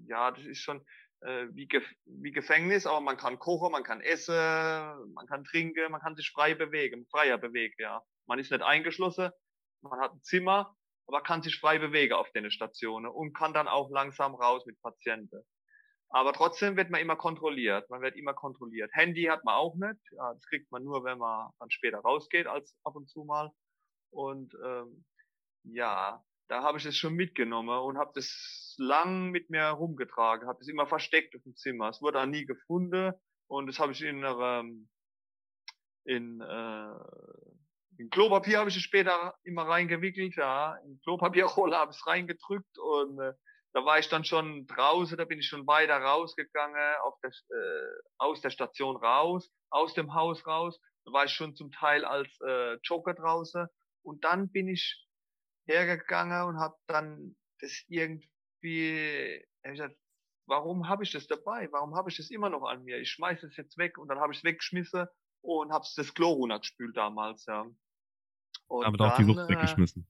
ja, das ist schon äh, wie, Ge wie Gefängnis, aber man kann kochen, man kann essen, man kann trinken, man kann sich frei bewegen, freier bewegen, ja. Man ist nicht eingeschlossen, man hat ein Zimmer, aber kann sich frei bewegen auf den Stationen und kann dann auch langsam raus mit Patienten. Aber trotzdem wird man immer kontrolliert. Man wird immer kontrolliert. Handy hat man auch nicht. Ja, das kriegt man nur, wenn man dann später rausgeht, als ab und zu mal. Und ähm, ja, da habe ich es schon mitgenommen und habe das lang mit mir rumgetragen, habe es immer versteckt auf dem Zimmer. Es wurde auch nie gefunden und das habe ich in ähm, in, äh, in Klopapier habe ich es später immer reingewickelt, ja, in Klopapierrolle habe ich es reingedrückt und äh, da war ich dann schon draußen, da bin ich schon weiter rausgegangen, auf der, äh, aus der Station raus, aus dem Haus raus. Da war ich schon zum Teil als äh, Joker draußen. Und dann bin ich hergegangen und habe dann das irgendwie, hab gesagt, warum habe ich das dabei? Warum habe ich das immer noch an mir? Ich schmeiße es jetzt weg und dann habe ich es weggeschmissen und habe das Klo runtergespült damals, ja. Und Aber dann, auch die Luft äh, weggeschmissen.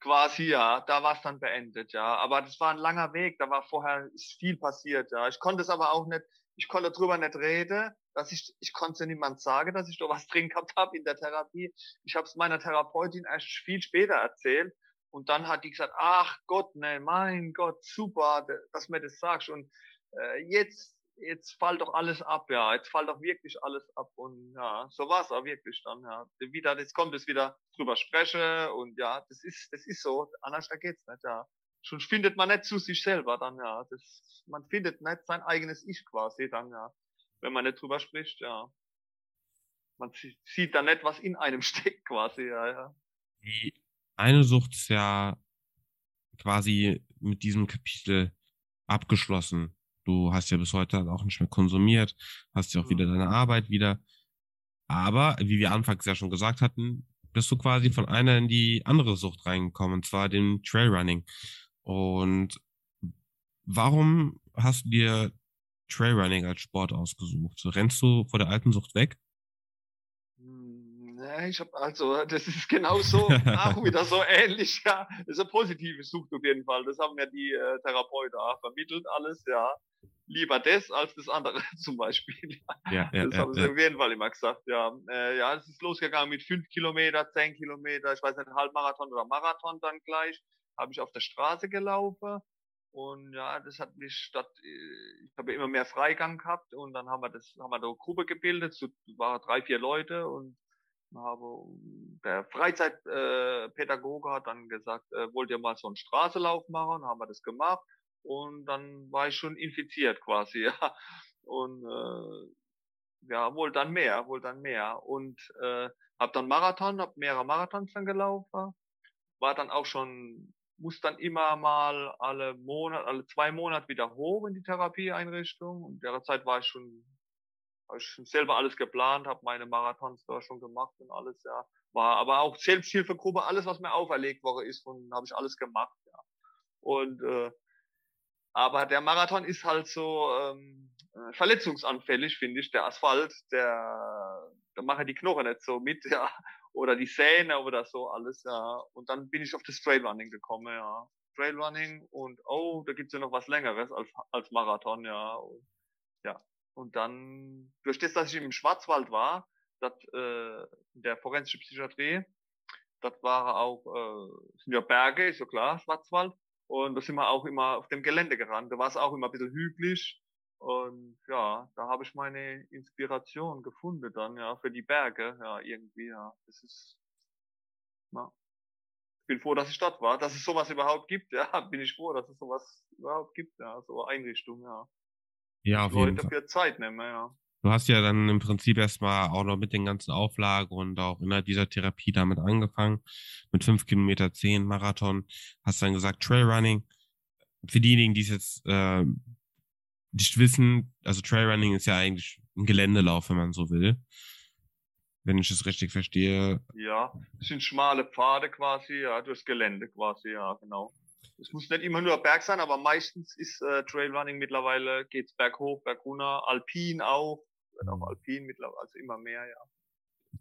Quasi, ja, da war es dann beendet, ja. Aber das war ein langer Weg, da war vorher viel passiert, ja. Ich konnte es aber auch nicht, ich konnte drüber nicht reden, dass ich, ich konnte niemand sagen, dass ich da was drin gehabt habe in der Therapie. Ich habe es meiner Therapeutin erst viel später erzählt und dann hat die gesagt, ach Gott, ne, mein Gott, super, dass mir das sagst und äh, jetzt jetzt fällt doch alles ab, ja, jetzt fällt doch wirklich alles ab und ja, so war es auch wirklich dann, ja. Wieder, jetzt kommt es wieder drüber spreche und ja, das ist, das ist so, anders da geht's nicht, ja. Schon findet man nicht zu sich selber dann, ja. Das, man findet nicht sein eigenes Ich quasi dann, ja. Wenn man nicht drüber spricht, ja. Man sieht dann nicht, was in einem steckt quasi, ja, ja. Die eine Sucht ist ja quasi mit diesem Kapitel abgeschlossen. Du hast ja bis heute auch nicht mehr konsumiert, hast ja auch wieder deine Arbeit wieder. Aber, wie wir anfangs ja schon gesagt hatten, bist du quasi von einer in die andere Sucht reingekommen, und zwar dem Trailrunning. Und warum hast du dir Trailrunning als Sport ausgesucht? Rennst du vor der alten Sucht weg? ich habe also, das ist genauso auch wieder so ähnlich, ja. Das ist eine positive Sucht auf jeden Fall. Das haben mir die äh, Therapeuten auch vermittelt, alles, ja. Lieber das als das andere zum Beispiel. Ja, ja, das ja, haben sie ja. auf jeden Fall immer gesagt, ja. Äh, ja, es ist losgegangen mit fünf Kilometer, zehn Kilometer, ich weiß nicht, Halbmarathon oder Marathon dann gleich. Habe ich auf der Straße gelaufen. Und ja, das hat mich statt, äh, ich habe immer mehr Freigang gehabt und dann haben wir das, haben wir eine Gruppe gebildet, so waren drei, vier Leute und habe, der Freizeitpädagoge äh, hat dann gesagt, äh, wollt ihr mal so einen Straßelauf machen? Haben wir das gemacht und dann war ich schon infiziert quasi, ja. Und äh, ja, wohl dann mehr, wohl dann mehr. Und äh, habe dann Marathon, habe mehrere Marathons dann gelaufen, war dann auch schon, muss dann immer mal alle Monat, alle zwei Monate wieder hoch in die Therapieeinrichtung. Und derzeit war ich schon habe ich selber alles geplant, habe meine Marathons da schon gemacht und alles, ja. War aber auch Selbsthilfegruppe, alles, was mir auferlegt worden ist, und habe ich alles gemacht, ja. Und äh, aber der Marathon ist halt so ähm, äh, verletzungsanfällig, finde ich. Der Asphalt, der, da mache die Knochen nicht so mit, ja. Oder die Zähne oder so alles, ja. Und dann bin ich auf das Trailrunning gekommen, ja. Trailrunning und oh, da gibt's ja noch was längeres als, als Marathon, ja. Und, ja, und dann, durch das, dass ich im Schwarzwald war, dat, äh, der forensischen Psychiatrie, das war auch, äh, sind ja Berge, ist ja klar, Schwarzwald. Und da sind wir auch immer auf dem Gelände gerannt. Da war es auch immer ein bisschen hügelig. Und ja, da habe ich meine Inspiration gefunden dann, ja, für die Berge, ja, irgendwie, ja. Das ist, na. Ich bin froh, dass ich dort war, dass es sowas überhaupt gibt, ja. Bin ich froh, dass es sowas überhaupt gibt, ja, so Einrichtungen, ja. Ja, auf jeden Leute Fall. für Zeit nehmen, ja. Du hast ja dann im Prinzip erstmal auch noch mit den ganzen Auflagen und auch innerhalb dieser Therapie damit angefangen. Mit fünf Kilometer, zehn Marathon. Hast dann gesagt Trailrunning. Für diejenigen, die es jetzt äh, nicht wissen, also Trailrunning ist ja eigentlich ein Geländelauf, wenn man so will. Wenn ich es richtig verstehe. Ja, das sind schmale Pfade quasi, ja, durchs Gelände quasi, ja, genau. Es muss nicht immer nur Berg sein, aber meistens ist äh, Trailrunning mittlerweile, geht's berghoch, bergunter, alpin auch, wird auch alpin mittlerweile, also immer mehr, ja.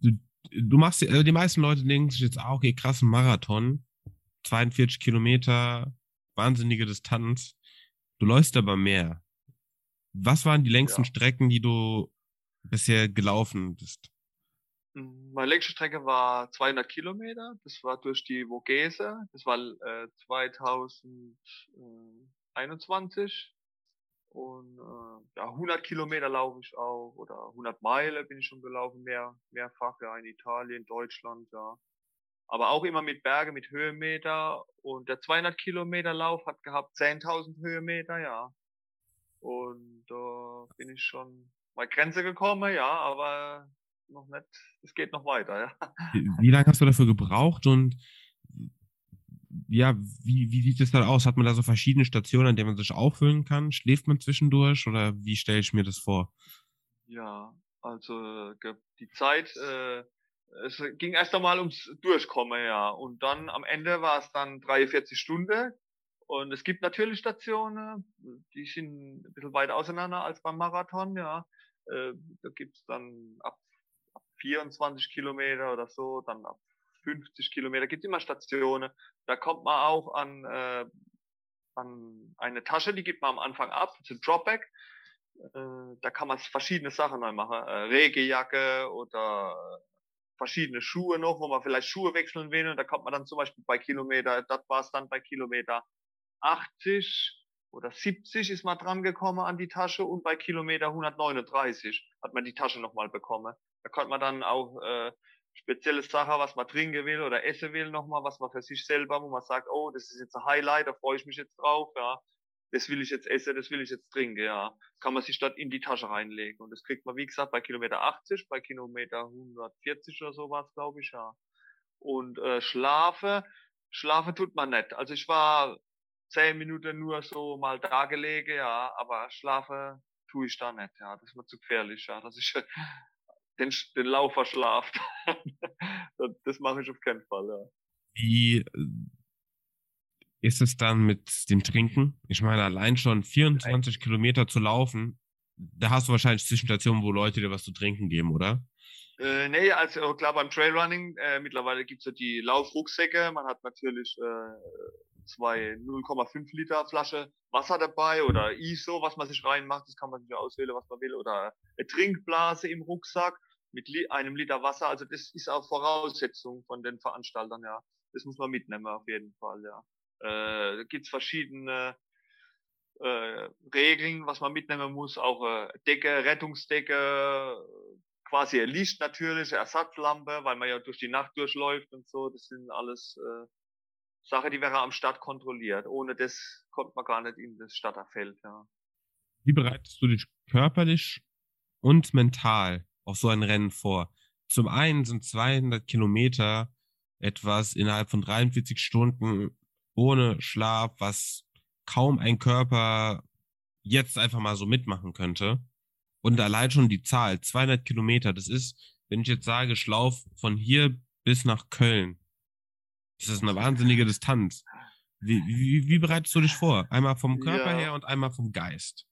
Du, du machst, also die meisten Leute denken sich jetzt auch, okay, krassen Marathon, 42 Kilometer, wahnsinnige Distanz. Du läufst aber mehr. Was waren die längsten Ja. Strecken, die du bisher gelaufen bist? Hm, Meine längste Strecke war 200 Kilometer. Das war durch die Vogese. Das war äh, 2021. Und äh, ja, 100 Kilometer laufe ich auch oder 100 Meilen bin ich schon gelaufen, mehr, mehrfach, ja, in Italien, Deutschland, ja. Aber auch immer mit Berge, mit Höhenmeter. Und der 200 Kilometer Lauf hat gehabt 10.000 Höhenmeter, ja. Und da bin ich schon bei Grenze gekommen, ja, aber noch nicht, es geht noch weiter, ja. Wie, wie lange hast du dafür gebraucht und ja, wie, wie sieht es dann aus? Hat man da so verschiedene Stationen, an denen man sich auffüllen kann? Schläft man zwischendurch oder wie stelle ich mir das vor? Ja, also ge- die Zeit, äh, es ging erst einmal ums Durchkommen, ja. Und dann am Ende war es dann 43 Stunden. Und es gibt natürlich Stationen, die sind ein bisschen weiter auseinander als beim Marathon, ja. Äh, da gibt's dann ab, ab 24 Kilometer oder so, dann ab 50 Kilometer, gibt immer Stationen. Da kommt man auch an, äh, an eine Tasche, die gibt man am Anfang ab, ein Dropback. Äh, da kann man verschiedene Sachen neu machen. Äh, Regenjacke oder verschiedene Schuhe noch, wo man vielleicht Schuhe wechseln will. Und da kommt man dann zum Beispiel bei Kilometer, das war es dann bei Kilometer 80 oder 70 ist man dran gekommen an die Tasche und bei Kilometer 139 hat man die Tasche nochmal bekommen. Da konnte man dann auch äh, spezielle Sachen, was man trinken will oder essen will nochmal, was man für sich selber, wo man sagt, oh, das ist jetzt ein Highlight, da freue ich mich jetzt drauf, ja. Das will ich jetzt essen, das will ich jetzt trinken, ja. Kann man sich dort in die Tasche reinlegen. Und das kriegt man, wie gesagt, bei Kilometer 80, bei Kilometer 140 oder sowas, glaube ich, ja. Und äh, schlafe, schlafe tut man nicht. Also ich war zehn Minuten nur so mal da gelegen, ja, aber schlafe tue ich da nicht, ja. Das ist mir zu gefährlich, ja. Dass ich den, den Lauf verschlaft. das, mache ich auf keinen Fall, ja. Wie äh, ist es dann mit dem Trinken? Ich meine, allein schon 24 Kilometer zu laufen, da hast du wahrscheinlich Zwischenstationen, wo Leute dir was zu trinken geben, oder? Äh, nee, also klar beim Trailrunning, äh, mittlerweile gibt's ja die Laufrucksäcke. Man hat natürlich äh, zwei 0,5 Liter Flasche Wasser dabei oder ISO, was man sich reinmacht, das kann man sich auswählen, was man will. Oder eine Trinkblase im Rucksack mit einem Liter Wasser. Also das ist auch Voraussetzung von den Veranstaltern, ja. Das muss man mitnehmen auf jeden Fall, ja. Äh, da gibt's verschiedene äh, Regeln, was man mitnehmen muss, auch äh, Decke, Rettungsdecke, quasi Licht natürlich, Ersatzlampe, weil man ja durch die Nacht durchläuft und so. Das sind alles äh, Sachen, die wäre am Start kontrolliert. Ohne das kommt man gar nicht in das Starterfeld. Ja. Wie bereitest du dich körperlich und mental auf so ein Rennen vor? Zum einen sind 200 Kilometer etwas innerhalb von 43 Stunden ohne Schlaf, was kaum ein Körper jetzt einfach mal so mitmachen könnte. Und allein schon die Zahl, 200 Kilometer, das ist, wenn ich jetzt sage, ich von hier bis nach Köln. Das ist eine wahnsinnige Distanz. Wie, wie, wie bereitest du dich vor? Einmal vom Körper Ja. her und einmal vom Geist.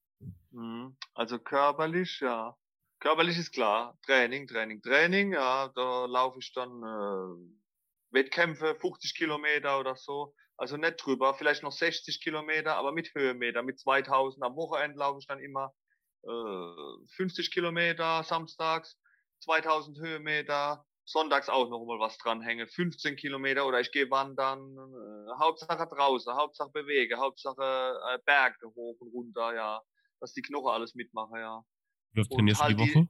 Mhm. Also körperlich, ja. Körperlich ist klar. Training, Training, Training. Ja, da laufe ich dann äh, Wettkämpfe, 50 Kilometer oder so. Also nicht drüber, vielleicht noch 60 Kilometer, aber mit Höhenmeter, mit 2000. Am Wochenende laufe ich dann immer äh, 50 Kilometer samstags, 2000 Höhenmeter, sonntags auch noch mal was dranhänge, 15 Kilometer oder ich gehe wandern, äh, Hauptsache draußen, Hauptsache bewege, Hauptsache äh, Berge hoch und runter, ja, dass die Knochen alles mitmachen, ja. Wie oft trainierst du halt die die- Woche?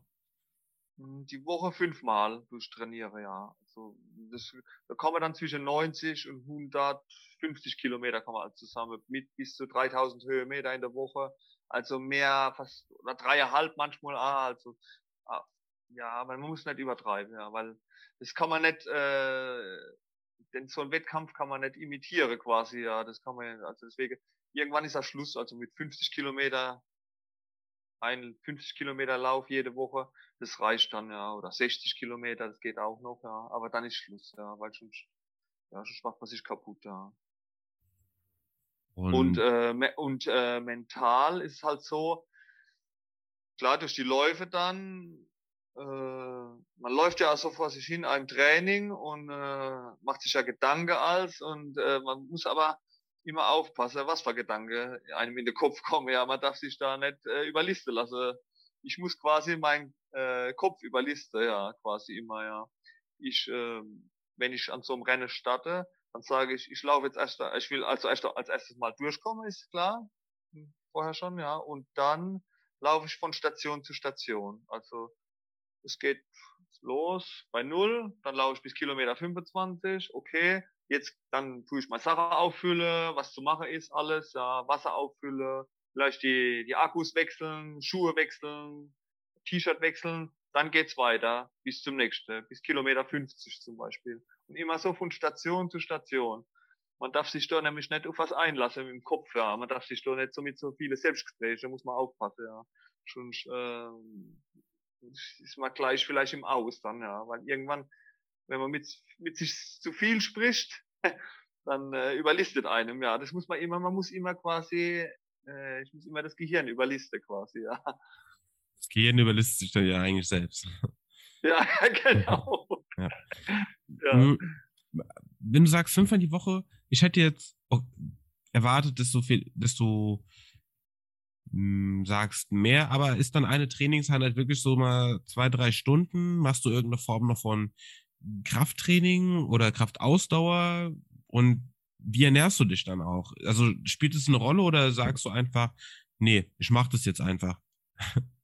Hm, Die Woche fünfmal durchtrainiere, ja. Also das, da kommen dann zwischen 90 und 150 Kilometer kommen wir also zusammen mit bis zu 3000 Höhenmeter in der Woche. Also mehr, fast, oder dreieinhalb manchmal, ah, also, ah, ja, aber man muss nicht übertreiben, ja, weil das kann man nicht, äh, denn so ein Wettkampf kann man nicht imitieren quasi, ja, das kann man, also deswegen, irgendwann ist das Schluss, also mit 50 Kilometer, ein 50 Kilometer Lauf jede Woche, das reicht dann, ja, oder 60 Kilometer, das geht auch noch, ja, aber dann ist Schluss, ja, weil sonst, ja, sonst macht man sich kaputt, ja. Und, Und, äh, und äh, mental ist halt so, klar, durch die Läufe dann, äh, man läuft ja auch so vor sich hin einem Training und äh, macht sich ja Gedanken als und äh, man muss aber immer aufpassen, was für Gedanken einem in den Kopf kommen. Ja, man darf sich da nicht äh, überlisten lassen. Ich muss quasi meinen äh, Kopf überlisten, ja, quasi immer, ja. Ich, äh, wenn ich an so einem Rennen starte, dann sage ich, ich laufe jetzt erst, ich will also erst als erstes mal durchkommen, ist klar. Hm, vorher schon, ja. Und dann laufe ich von Station zu Station. Also es geht los bei null, dann laufe ich bis Kilometer 25, okay, jetzt dann tue ich mal Sachen auffülle, was zu machen ist, alles, ja, Wasser auffülle, vielleicht die, die Akkus wechseln, Schuhe wechseln, T-Shirt wechseln, dann geht's weiter bis zum nächsten, bis Kilometer 50 zum Beispiel. Und immer so von Station zu Station. Man darf sich da nämlich nicht auf was einlassen im Kopf, ja. Man darf sich da nicht so mit so viele Selbstgespräche, muss man aufpassen, ja. Schon, äh, ist man gleich vielleicht im Aus dann, ja. Weil irgendwann, wenn man mit, mit sich zu viel spricht, dann äh, überlistet einem, ja. Das muss man immer, man muss immer quasi, äh, ich muss immer das Gehirn überlisten quasi, ja. Das Gehirn überlistet sich dann ja eigentlich selbst. Ja, genau. Ja. ja. Wenn du sagst fünfmal die Woche, ich hätte jetzt erwartet, dass du viel, dass du sagst mehr, aber ist dann eine Trainingseinheit wirklich so mal zwei, drei Stunden? Machst du irgendeine Form noch von Krafttraining oder Kraftausdauer? Und wie ernährst du dich dann auch? Also spielt es eine Rolle oder sagst du einfach, nee, ich mach das jetzt einfach?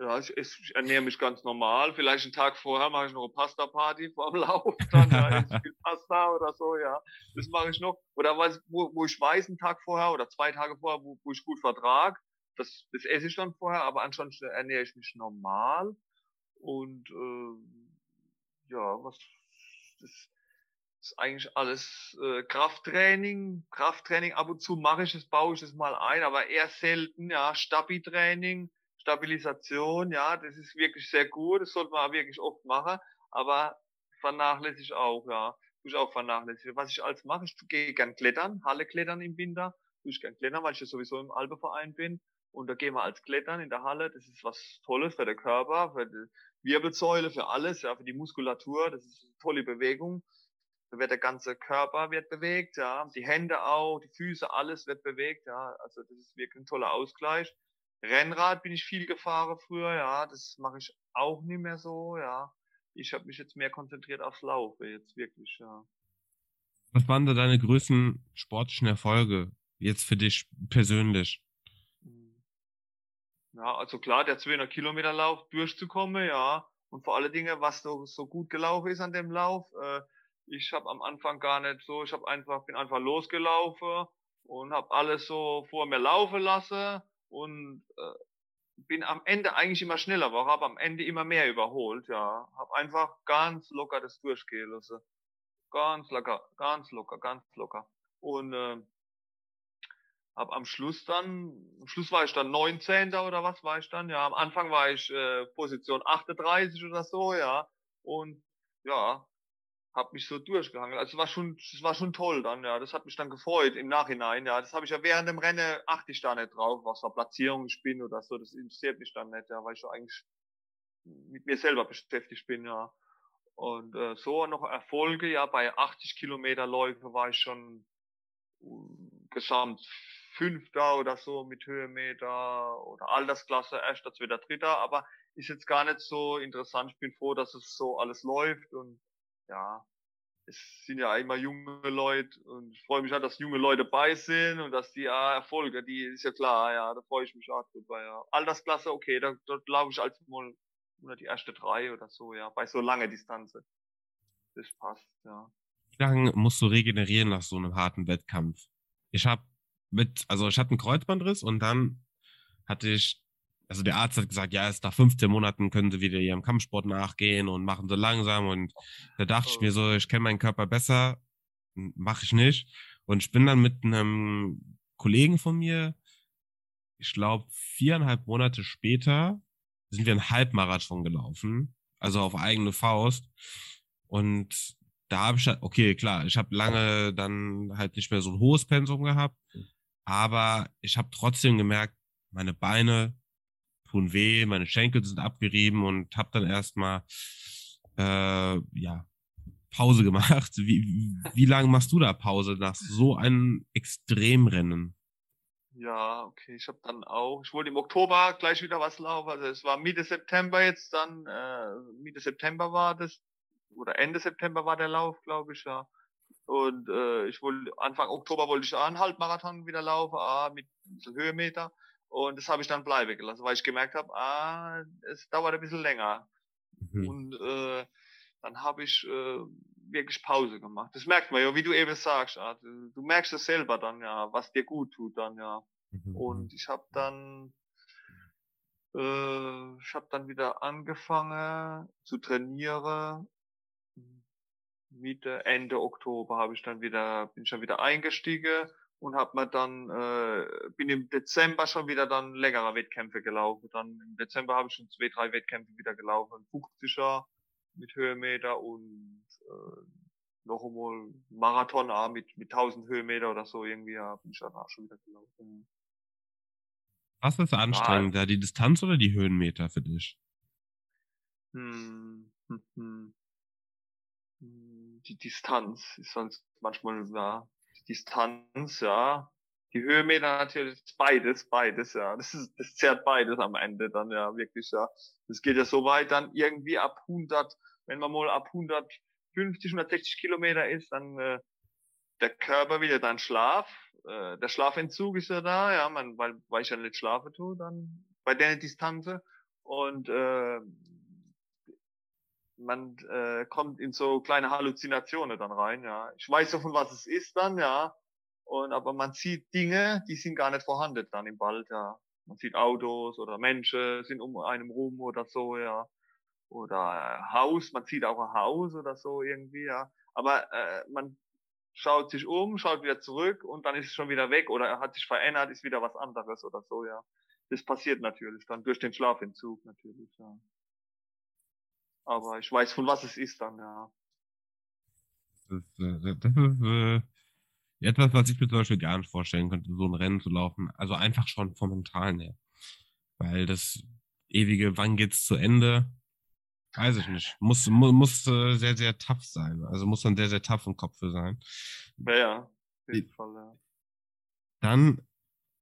Ja, ich, ich ernähre mich ganz normal. Vielleicht einen Tag vorher mache ich noch eine Pasta-Party vor dem Lauf. Dann ja, viel Pasta oder so, ja. Das mache ich noch. Oder was, wo, wo ich weiß, einen Tag vorher oder zwei Tage vorher, wo, wo ich gut vertrag. Das, das esse ich dann vorher, aber ansonsten ernähre ich mich normal. Und äh, ja, was das ist eigentlich alles äh, Krafttraining. Krafttraining ab und zu mache ich es, baue ich es mal ein, aber eher selten, ja. Stabi-Training Stabilisation, ja, das ist wirklich sehr gut, das sollte man wirklich oft machen, aber vernachlässige auch, ja, tue ich auch vernachlässige. Was ich als mache, ich gehe gern klettern, Halle klettern im Winter, tue ich gern klettern, weil ich ja sowieso im Alpeverein bin. Und da gehen wir als Klettern in der Halle, das ist was Tolles für den Körper, für die Wirbelsäule, für alles, ja, für die Muskulatur, das ist eine tolle Bewegung. Da wird der ganze Körper wird bewegt, ja, die Hände auch, die Füße, alles wird bewegt, ja, also das ist wirklich ein toller Ausgleich. Rennrad bin ich viel gefahren früher, ja, das mache ich auch nicht mehr so, ja. Ich habe mich jetzt mehr konzentriert aufs Laufen, jetzt wirklich, ja. Was waren da deine größten sportlichen Erfolge jetzt für dich persönlich? Hm. Ja, also klar, der 200 Kilometer Lauf durchzukommen, ja. Und vor allen Dingen, was so, so gut gelaufen ist an dem Lauf, äh, ich habe am Anfang gar nicht so, ich habe einfach, bin einfach losgelaufen und habe alles so vor mir laufen lassen und äh, bin am Ende eigentlich immer schneller, aber habe am Ende immer mehr überholt, ja. Habe einfach ganz locker das durchgehen lassen. Ganz locker, ganz locker, ganz locker. Und äh, hab am Schluss dann, am Schluss war ich dann 19. oder was war ich dann? Ja, am Anfang war ich äh, Position 38 oder so, ja. Und ja, habe mich so durchgehangen. Also es war schon, es war schon toll dann, ja. Das hat mich dann gefreut im Nachhinein, ja. Das habe ich ja während dem Rennen achte ich da nicht drauf, was für Platzierung ich bin oder so. Das interessiert mich dann nicht, ja, weil ich so eigentlich mit mir selber beschäftigt bin, ja. Und äh, so noch Erfolge, ja, bei 80 Kilometer Läufe war ich schon uh, gesamt Fünfter oder so mit Höhenmeter oder Altersklasse, erster, zweiter, dritter, aber ist jetzt gar nicht so interessant. Ich bin froh, dass es so alles läuft und ja, es sind ja immer junge Leute und ich freue mich halt, dass junge Leute bei sind und dass die ja, Erfolge, die ist ja klar, ja, da freue ich mich auch drüber, ja. Altersklasse, okay, da, dort glaube ich als mal unter die erste drei oder so, ja, bei so langer Distanz. Das passt, ja. Wie lange musst du regenerieren nach so einem harten Wettkampf? Ich habe mit, also ich hatte einen Kreuzbandriss und dann hatte ich also der Arzt hat gesagt, ja, erst nach 15 Monaten können sie wieder ihrem Kampfsport nachgehen und machen so langsam. Und da dachte ich mir so, ich kenne meinen Körper besser, mache ich nicht. Und ich bin dann mit einem Kollegen von mir, ich glaube, viereinhalb Monate später sind wir einen Halbmarathon gelaufen, also auf eigene Faust. Und da habe ich halt, okay, klar, ich habe lange dann halt nicht mehr so ein hohes Pensum gehabt, aber ich habe trotzdem gemerkt, meine Beine tun weh, meine Schenkel sind abgerieben und habe dann erstmal äh, ja Pause gemacht. Wie, wie lange machst du da Pause nach so einem Extremrennen? Ja, okay, ich habe dann auch, ich wollte im Oktober gleich wieder was laufen. Also es war Mitte September jetzt dann, äh, Mitte September war das, oder Ende September war der Lauf, glaube ich, ja. Und äh, ich wollte Anfang Oktober wollte ich auch einen Halbmarathon wieder laufen, ah, mit so Höhenmeter. Und das habe ich dann bleiben gelassen, weil ich gemerkt habe, ah, es dauert ein bisschen länger. Mhm. Und äh, dann habe ich äh, wirklich Pause gemacht. Das merkt man ja, wie du eben sagst. Ja. Du, du, merkst es selber dann ja, was dir gut tut dann ja. Mhm. Und mhm. ich habe dann, äh, ich habe dann wieder angefangen zu trainieren. Mitte Ende Oktober habe ich dann wieder, bin ich dann wieder eingestiegen und habe mir dann, äh, bin im Dezember schon wieder dann längere Wettkämpfe gelaufen. Dann im Dezember habe ich schon zwei, drei Wettkämpfe wieder gelaufen. 50er mit Höhenmeter und äh, noch einmal Marathon auch mit, mit 1000 Höhenmeter oder so irgendwie, ja, bin ich danach schon wieder gelaufen. Was ist anstrengender, ja. die Distanz oder die Höhenmeter für dich? Hm, hm, hm. hm die Distanz ist sonst manchmal, die Distanz, ja. Die Höhenmeter natürlich, beides, beides, ja. Das ist, das zerrt beides am Ende dann, ja, wirklich, ja. Das geht ja so weit dann irgendwie ab 100, wenn man mal ab 150, 160 Kilometer ist, dann äh, der Körper wieder dann Schlaf. Äh, der Schlafentzug ist ja da, ja, man, weil, weil ich ja nicht schlafen tue, dann bei der Distanz. Und äh, man äh, kommt in so kleine Halluzinationen dann rein, ja. Ich weiß ja von was es ist dann, ja. Und aber man sieht Dinge, die sind gar nicht vorhanden dann im Wald, ja. Man sieht Autos oder Menschen sind um einem rum oder so, ja oder Haus, man zieht auch ein Haus oder so irgendwie, ja. Aber äh, man schaut sich um, schaut wieder zurück und dann ist es schon wieder weg oder hat sich verändert, ist wieder was anderes oder so, ja. Das passiert natürlich dann durch den Schlafentzug natürlich, ja. Aber ich weiß, von was es ist dann, ja. Das ist, äh, das ist äh, etwas, was ich mir zum Beispiel gar nicht vorstellen könnte, so ein Rennen zu laufen. Also einfach schon vom Mentalen her. Weil das ewige, wann geht's zu Ende? Weiß ich nicht. Muss, muss, muss äh, sehr, sehr tough sein. Also muss dann sehr, sehr tough im Kopf für sein. Ja, ja. Auf jeden Fall, ja. Dann,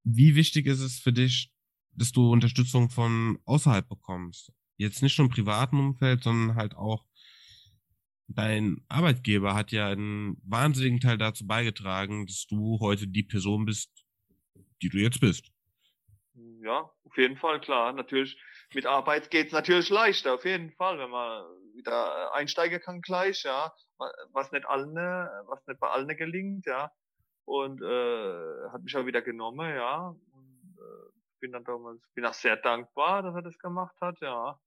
wie wichtig ist es für dich, dass du Unterstützung von außerhalb bekommst? Jetzt nicht nur im privaten Umfeld, sondern halt auch dein Arbeitgeber hat ja einen wahnsinnigen Teil dazu beigetragen, dass du heute die Person bist, die du jetzt bist. Ja, auf jeden Fall, klar. Natürlich mit Arbeit geht's natürlich leichter, auf jeden Fall, wenn man wieder einsteigen kann gleich, ja, was nicht allen, was nicht bei allen gelingt, ja. Und äh, hat mich auch wieder genommen, ja. Und, äh, bin dann damals, bin auch sehr dankbar, dass er das gemacht hat, ja.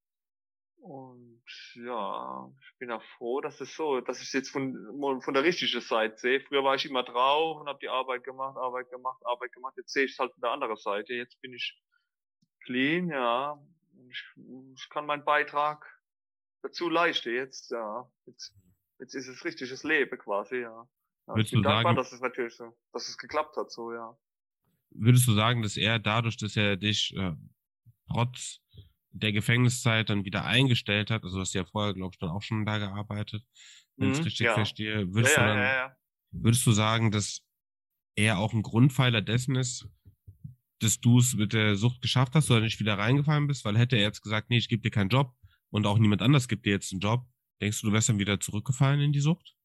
Und ja, ich bin auch froh, dass es so, dass ich es jetzt von, von der richtigen Seite sehe. Früher war ich immer drauf und habe die Arbeit gemacht, Arbeit gemacht, Arbeit gemacht. Jetzt sehe ich es halt von der anderen Seite. Jetzt bin ich clean, ja ich, ich kann meinen Beitrag dazu leisten jetzt, ja. Jetzt, jetzt ist es richtiges Leben quasi, ja. ja Würdest ich bin du dankbar, sagen, dass es natürlich so, dass es geklappt hat, so, ja. Würdest du sagen, dass er dadurch, dass er dich äh, trotz der Gefängniszeit dann wieder eingestellt hat, also du hast ja vorher, glaube ich, dann auch schon da gearbeitet, wenn mhm, ich es richtig ja. verstehe, würdest, ja, du dann, ja, würdest du sagen, dass er auch ein Grundpfeiler dessen ist, dass du es mit der Sucht geschafft hast oder nicht wieder reingefallen bist, weil hätte er jetzt gesagt, nee, ich gebe dir keinen Job und auch niemand anders gibt dir jetzt einen Job, denkst du, du wärst dann wieder zurückgefallen in die Sucht?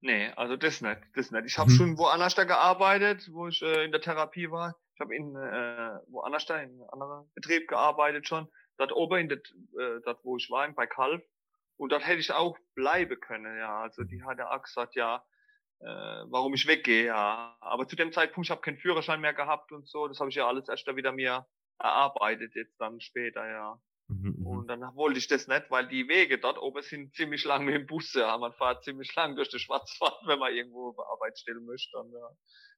Nee, also das nicht, das nicht. Ich habe mhm. schon woanders da gearbeitet, wo ich äh, in der Therapie war. Ich habe in äh, woanders da in einem anderen Betrieb gearbeitet schon. Dort oben in det, äh, dort wo ich war, bei Kalf. Und dort hätte ich auch bleiben können, ja. Also die hat ja auch gesagt, ja, äh, warum ich weggehe, ja. Aber zu dem Zeitpunkt, ich habe keinen Führerschein mehr gehabt und so, das habe ich ja alles erst da wieder mir erarbeitet, jetzt dann später, ja. Mhm, mhm, und dann wollte ich das nicht, weil die Wege dort oben sind ziemlich lang mit dem Bus, ja. Man fährt ziemlich lang durch die Schwarzwald, wenn man irgendwo auf Arbeit stellen möchte. Dann, ja.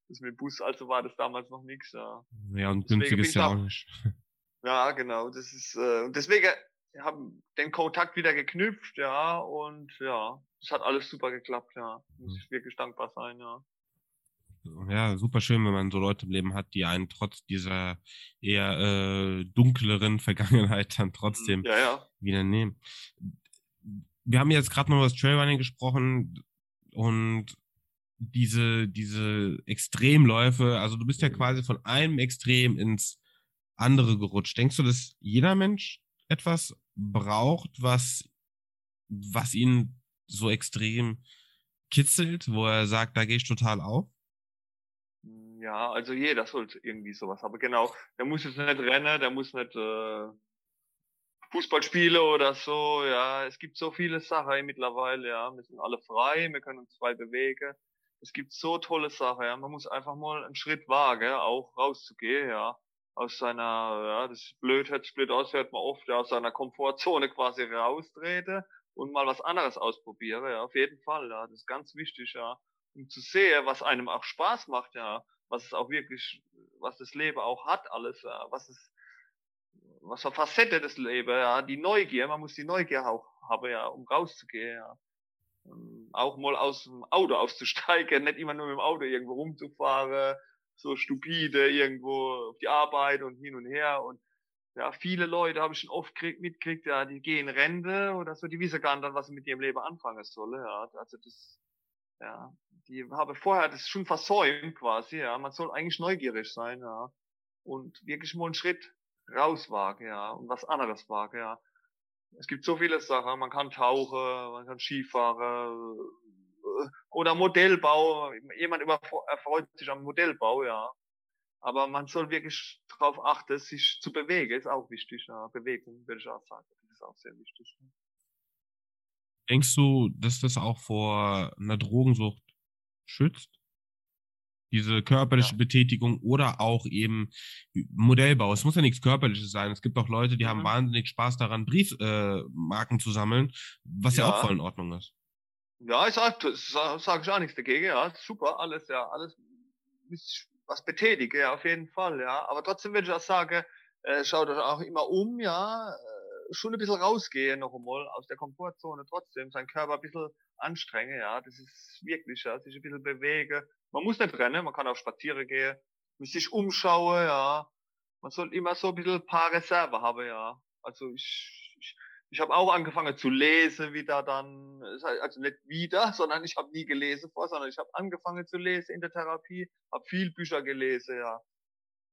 Das mit dem Bus, also war das damals noch nichts, ja. Ja, und günstig ist ja auch nicht. Ja, genau. Das ist, äh, deswegen haben den Kontakt wieder geknüpft, ja, und ja, es hat alles super geklappt, ja. Muss ich wirklich dankbar sein, ja. Ja, super schön, wenn man so Leute im Leben hat, die einen trotz dieser eher äh, dunkleren Vergangenheit dann trotzdem ja, ja. wieder nehmen. wir haben jetzt gerade mal über das Trailrunning gesprochen und diese, diese Extremläufe, also du bist ja quasi von einem Extrem ins andere gerutscht. Denkst du, dass jeder Mensch etwas braucht, was, was ihn so extrem kitzelt, wo er sagt, da gehe ich total auf? Ja, also jeder sollte irgendwie sowas haben. Genau, der muss jetzt nicht rennen, der muss nicht äh, Fußball spielen oder so. Ja, es gibt so viele Sachen mittlerweile. Ja, wir sind alle frei, wir können uns frei bewegen. Es gibt so tolle Sachen. Ja, man muss einfach mal einen Schritt wagen, auch rauszugehen. Ja, aus seiner, ja, das blöd, hört blöd aus, hört man oft, ja, aus seiner Komfortzone quasi raustrete und mal was anderes ausprobiere. Ja, auf jeden Fall. Ja, das ist ganz wichtig. Ja, um zu sehen, was einem auch Spaß macht. Ja was es auch wirklich, was das Leben auch hat, alles, ja, was es, was für Facette das Leben, ja, die Neugier, man muss die Neugier auch haben, ja, um rauszugehen, ja. Um, auch mal aus dem Auto auszusteigen, nicht immer nur mit dem Auto irgendwo rumzufahren, so stupide irgendwo auf die Arbeit und hin und her und ja, viele Leute habe ich schon oft krieg, mitgekriegt, ja, die gehen Rente oder so, die wissen gar nicht, was sie mit ihrem Leben anfangen sollen, ja. Also das, ja, die habe vorher das schon versäumt quasi, ja. Man soll eigentlich neugierig sein, ja. Und wirklich mal einen Schritt rauswagen, ja. Und was anderes wagen, ja. Es gibt so viele Sachen. Man kann tauchen, man kann Skifahren, oder Modellbau. Jemand erfreut sich am Modellbau, ja. Aber man soll wirklich darauf achten, sich zu bewegen, ist auch wichtig. Ja. Bewegung, würde ich auch sagen. Das ist auch sehr wichtig. Denkst du, dass das auch vor einer Drogensucht schützt. Diese körperliche ja. Betätigung oder auch eben Modellbau. Es muss ja nichts Körperliches sein. Es gibt auch Leute, die mhm. haben wahnsinnig Spaß daran, Briefmarken äh, zu sammeln, was ja. ja. auch voll in Ordnung ist. Ja, ich sag, sag, sag ich auch nichts dagegen, ja. Super, alles, ja, alles was betätige, ja, auf jeden Fall, ja. Aber trotzdem würde ich auch sagen, äh, schaut euch auch immer um, ja, äh, schon ein bisschen rausgehen noch einmal aus der Komfortzone, trotzdem seinen Körper ein bisschen anstrengen, ja. Das ist wirklich, ja, sich ein bisschen bewegen. Man muss nicht rennen, man kann auch spazieren gehen, muss sich umschauen, ja. Man soll immer so ein bisschen ein paar Reserve haben, ja. Also ich, ich, habe auch angefangen zu lesen wieder dann, also nicht wieder, sondern ich habe nie gelesen vor, sondern ich habe angefangen zu lesen in der Therapie, habe viel Bücher gelesen, ja.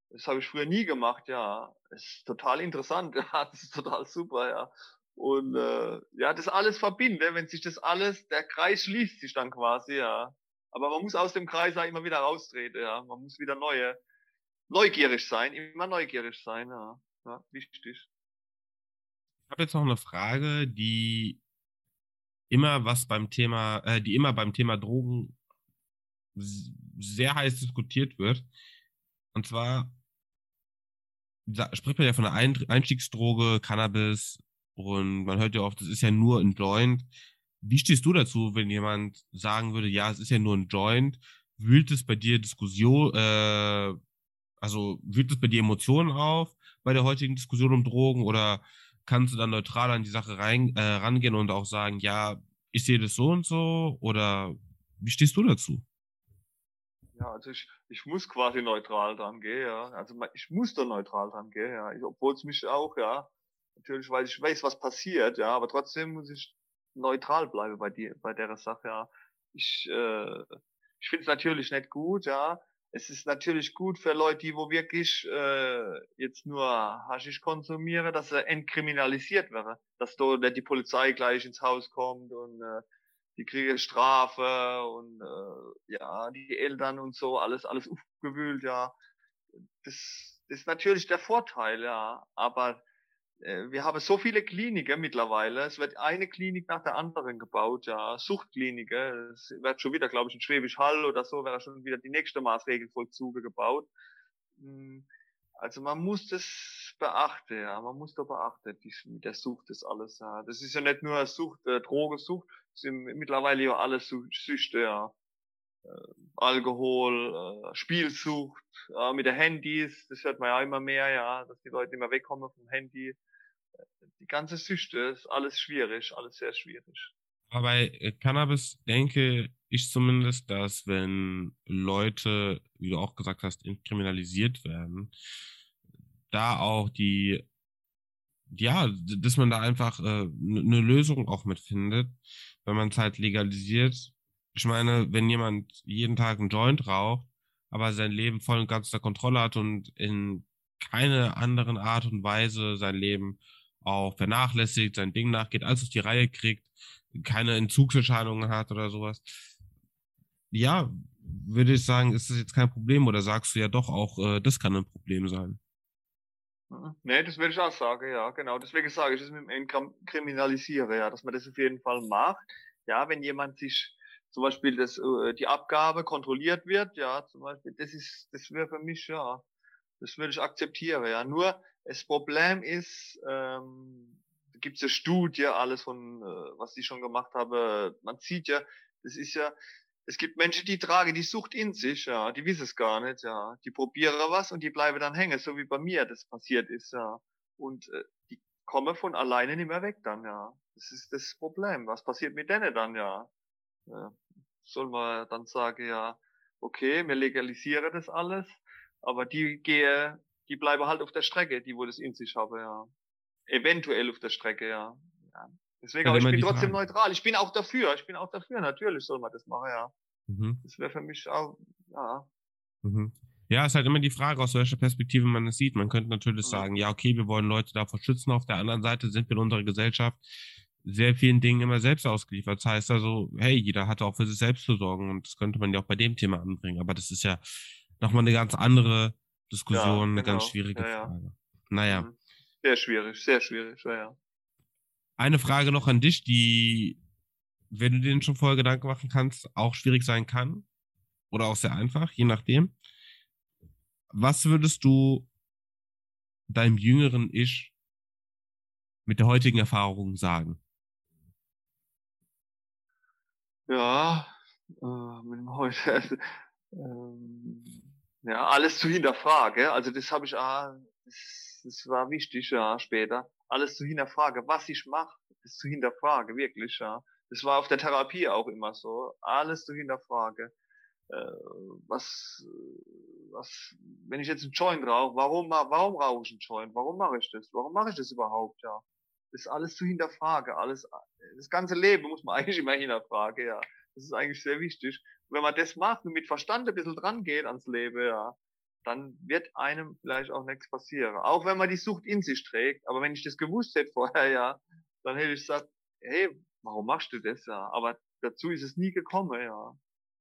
Das habe ich früher nie gemacht, ja. Das ist total interessant, ja. Das ist total super, ja. Und äh, ja, das alles verbindet, wenn sich das alles, der Kreis schließt sich dann quasi, ja. Aber man muss aus dem Kreis auch immer wieder raustreten, ja. Man muss wieder neue, neugierig sein, immer neugierig sein, ja. ja wichtig. Ich habe jetzt noch eine Frage, die immer was beim Thema, äh, die immer beim Thema Drogen sehr heiß diskutiert wird. Und zwar spricht man ja von einer Einstiegsdroge, Cannabis, und man hört ja oft, das ist ja nur ein Joint. Wie stehst du dazu, wenn jemand sagen würde, ja, es ist ja nur ein Joint? Wühlt es bei dir Diskussion, äh, also wühlt es bei dir Emotionen auf bei der heutigen Diskussion um Drogen oder kannst du dann neutral an die Sache rein, äh, rangehen und auch sagen, ja, ich sehe das so und so oder wie stehst du dazu? Ja, also ich, ich muss quasi neutral dran gehen, ja. Also ich muss da neutral dran gehen, ja. Obwohl es mich auch, ja, natürlich, weil ich weiß, was passiert, ja, aber trotzdem muss ich neutral bleiben bei dir, bei der Sache, ja. Ich, äh, ich finde es natürlich nicht gut, ja. Es ist natürlich gut für Leute, die wo wirklich äh, jetzt nur Haschisch konsumieren, dass er entkriminalisiert wäre, dass da die Polizei gleich ins Haus kommt und äh, die kriegen Strafe und äh, ja, die Eltern und so, alles, alles aufgewühlt, ja. Das, das ist natürlich der Vorteil, ja. Aber wir haben so viele Kliniken mittlerweile. Es wird eine Klinik nach der anderen gebaut, ja. Suchtkliniken. Es wird schon wieder, glaube ich, in Schwäbisch Hall oder so, wäre schon wieder die nächste Maßregelvollzuge gebaut. Hm, also man muss das beachten, ja. Man muss da beachten, dies, mit der Sucht das alles, ja. Das ist ja nicht nur Sucht, äh, Drogensucht, es sind mittlerweile ja alles Süchte, ja. Äh, Alkohol, äh, Spielsucht, äh, mit den Handys, das hört man ja immer mehr, ja, dass die Leute immer wegkommen vom Handy die ganze Süchte ist alles schwierig, alles sehr schwierig. Aber bei äh, Cannabis denke ich zumindest, dass wenn Leute, wie du auch gesagt hast, kriminalisiert werden, da auch die ja, dass man da einfach äh, eine Lösung auch mitfindet, wenn man es halt legalisiert. Ich meine, wenn jemand jeden Tag einen Joint raucht, aber sein Leben voll und ganz unter Kontrolle hat und in keine anderen Art und Weise sein Leben auch vernachlässigt, sein Ding nachgeht, als es die Reihe kriegt, keine Entzugserscheinungen hat oder sowas. Ja, würde ich sagen, ist das jetzt kein Problem oder sagst du ja doch auch, äh, das kann ein Problem sein? Mhm. Nee, das würde ich auch sagen, ja, genau. Deswegen sage ich das mit dem Entkriminalisieren, ja, dass man das auf jeden Fall macht. Ja, wenn jemand sich zum Beispiel das, äh, die Abgabe kontrolliert wird, ja, zum Beispiel, das ist, das wäre für mich, ja, das würde ich akzeptieren, ja. Nur, das Problem ist, ähm, da gibt es ja Studie, alles von, äh, was ich schon gemacht habe, man sieht ja, das ist ja, es gibt Menschen, die tragen die Sucht in sich, ja, die wissen es gar nicht, ja. Die probieren was und die bleiben dann hängen, so wie bei mir das passiert ist, ja. Und äh, die kommen von alleine nicht mehr weg dann, ja. Das ist das Problem. Was passiert mit denen dann, ja? ja. Soll man dann sagen, ja, okay, wir legalisieren das alles, aber die gehe, die bleiben halt auf der Strecke, die wo das in sich haben, ja. Eventuell auf der Strecke, ja. ja. Deswegen, aber ich bin trotzdem Frage. neutral. Ich bin auch dafür. Ich bin auch dafür. Natürlich soll man das machen, ja. Mhm. Das wäre für mich auch, ja. Mhm. Ja, ist halt immer die Frage, aus welcher Perspektive man es sieht. Man könnte natürlich mhm. sagen, ja, okay, wir wollen Leute davor schützen. Auf der anderen Seite sind wir in unserer Gesellschaft sehr vielen Dingen immer selbst ausgeliefert. Das heißt also, hey, jeder hat auch für sich selbst zu sorgen und das könnte man ja auch bei dem Thema anbringen. Aber das ist ja nochmal eine ganz andere Diskussion, ja, genau. eine ganz genau. schwierige ja, ja. Frage. Naja. Mhm. Sehr schwierig, sehr schwierig, ja, ja. Eine Frage noch an dich, die, wenn du dir schon vorher Gedanken machen kannst, auch schwierig sein kann. Oder auch sehr einfach, je nachdem. Was würdest du deinem jüngeren Ich mit der heutigen Erfahrung sagen? Ja, äh, mit dem heute, äh, ja, alles zu hinterfragen. Also das habe ich, ah, das, das war wichtig, ja, später alles zu hinterfragen, was ich mache, ist zu hinterfragen, wirklich, ja. Das war auf der Therapie auch immer so, alles zu hinterfragen. Äh, was, was, wenn ich jetzt einen Joint rauche, warum, warum rauche ich einen Joint? Warum mache ich das? Warum mache ich das überhaupt, ja? Das ist alles zu hinterfragen, alles, das ganze Leben muss man eigentlich immer hinterfragen, ja. Das ist eigentlich sehr wichtig. Wenn man das macht und mit Verstand ein bisschen dran geht ans Leben, ja, dann wird einem vielleicht auch nichts passieren. Auch wenn man die Sucht in sich trägt. Aber wenn ich das gewusst hätte vorher, ja, dann hätte ich gesagt, hey, warum machst du das, ja? Aber dazu ist es nie gekommen, ja.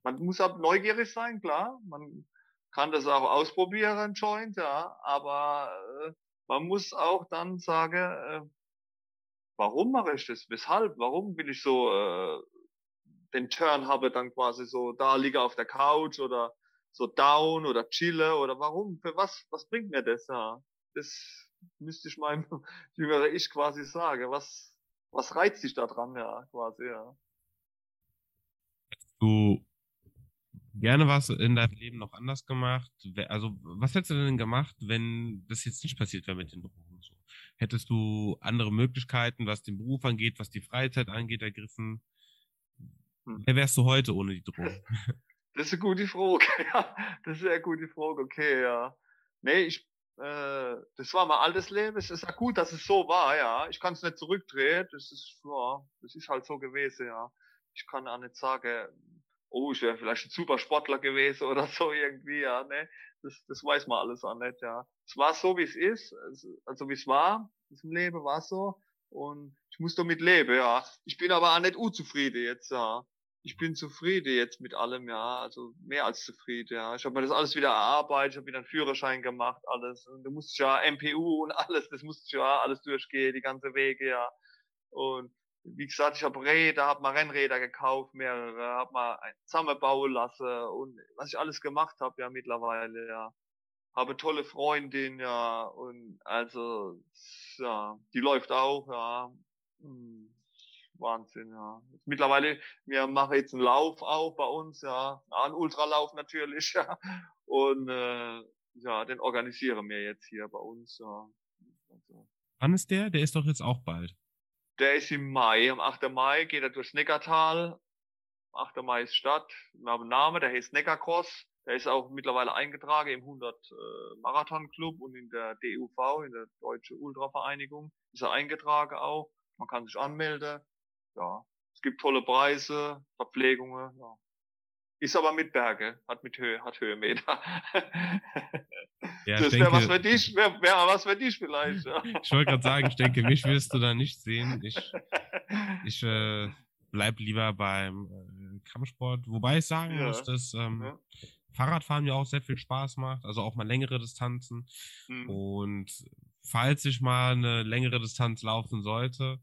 Man muss auch neugierig sein, klar. Man kann das auch ausprobieren, Joint, ja. Aber äh, man muss auch dann sagen, äh, warum mache ich das? Weshalb? Warum will ich so äh, den Turn habe dann quasi so da liege auf der Couch oder so down oder chille oder warum? Für was? Was bringt mir das? Ja, das müsste ich meinem jüngeren Ich quasi sagen. Was, was reizt dich da dran? Ja, quasi, ja. Du gerne was in deinem Leben noch anders gemacht? Also, was hättest du denn gemacht, wenn das jetzt nicht passiert wäre mit den Drogen? So? Hättest du andere Möglichkeiten, was den Beruf angeht, was die Freizeit angeht, ergriffen? Hm. Wer wärst du heute ohne die Drogen? Das ist eine gute Frage, ja. Das ist eine gute Frage, okay, ja. Nee, ich, äh, das war mein altes Leben. Es ist ja gut, dass es so war, ja. Ich kann es nicht zurückdrehen. Das ist, ja, das ist halt so gewesen, ja. Ich kann auch nicht sagen, oh, ich wäre vielleicht ein super Sportler gewesen oder so irgendwie, ja, ne. Das, das weiß man alles auch nicht, ja. Es war so, wie es ist, also wie es war, diesem Leben war so. Und ich muss damit leben, ja. Ich bin aber auch nicht unzufrieden jetzt, ja ich bin zufrieden jetzt mit allem, ja, also mehr als zufrieden, ja. Ich habe mir das alles wieder erarbeitet, ich habe wieder einen Führerschein gemacht, alles. Und du musst ja MPU und alles, das musst ja alles durchgehen, die ganze Wege, ja. Und wie gesagt, ich habe Räder, habe mal Rennräder gekauft, mehrere, habe mal zusammenbauen lassen und was ich alles gemacht habe, ja, mittlerweile, ja. Habe tolle Freundin, ja, und also, ja, die läuft auch, ja. Hm Wahnsinn, ja. Mittlerweile, wir machen jetzt einen Lauf auch bei uns, ja, einen Ultralauf natürlich, ja. Und äh, ja, den organisieren wir jetzt hier bei uns, ja. Also. Wann ist der? Der ist doch jetzt auch bald. Der ist im Mai. Am 8. Mai geht er durchs Neckartal. 8. Mai ist Stadt. Wir haben einen Namen, der heißt Neckarcross. Der ist auch mittlerweile eingetragen im 100 äh, Marathon Club und in der DUV, in der Deutsche Ultravereinigung, ist er eingetragen auch. Man kann sich anmelden. Ja, es gibt tolle Preise, Verpflegungen. Ja. Ist aber mit Berge, hat mit Höhe, hat Höhenmeter. Ja, das wäre was für dich, wäre wär was für dich vielleicht. Ja. Ich wollte gerade sagen, ich denke, mich wirst du da nicht sehen. Ich, ich äh, bleib lieber beim äh, Kampfsport, wobei ich sagen ja. muss, dass ähm, ja. Fahrradfahren mir auch sehr viel Spaß macht, also auch mal längere Distanzen. Mhm. Und falls ich mal eine längere Distanz laufen sollte,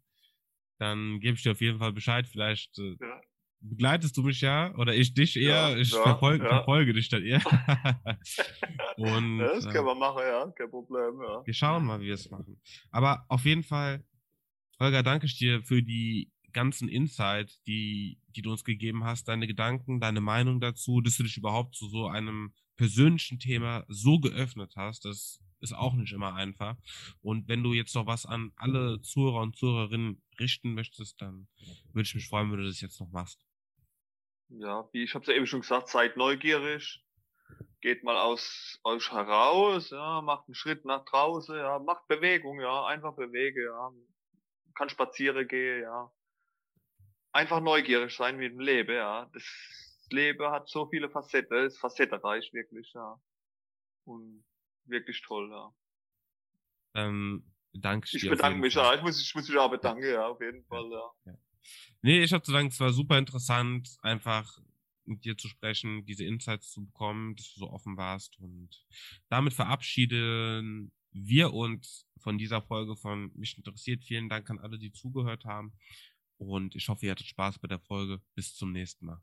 dann gebe ich dir auf jeden Fall Bescheid. Vielleicht äh, ja. begleitest du mich ja oder ich dich eher. Ja, ich ja, verfolge, verfolge, dich dann eher. Und, das können wir machen, ja, kein Problem. Wir schauen mal, wie wir es machen. Aber auf jeden Fall, Holger, danke ich dir für die ganzen Insight, die, die du uns gegeben hast, deine Gedanken, deine Meinung dazu, dass du dich überhaupt zu so einem persönlichen Thema so geöffnet hast, das ist auch nicht immer einfach. Und wenn du jetzt noch was an alle Zuhörer und Zuhörerinnen richten möchtest, dann würde ich mich freuen, wenn du das jetzt noch machst. Ja, wie ich habe es ja eben schon gesagt, seid neugierig, geht mal aus euch heraus, ja, macht einen Schritt nach draußen, ja, macht Bewegung, ja, einfach bewege, ja, kann spazieren gehen, ja, einfach neugierig sein wie im Leben, ja. Das Leben hat so viele Facetten, ist facettenreich wirklich, ja. Und wirklich toll, ja. Ähm, danke Ich bedanke mich, Fall. ja. Ich muss, ich muss mich auch bedanken, ja, auf jeden Fall, ja. ja. Nee, ich habe zu sagen, es war super interessant, einfach mit dir zu sprechen, diese Insights zu bekommen, dass du so offen warst. Und damit verabschieden wir uns von dieser Folge von Mich interessiert. Vielen Dank an alle, die zugehört haben. Und ich hoffe, ihr hattet Spaß bei der Folge. Bis zum nächsten Mal.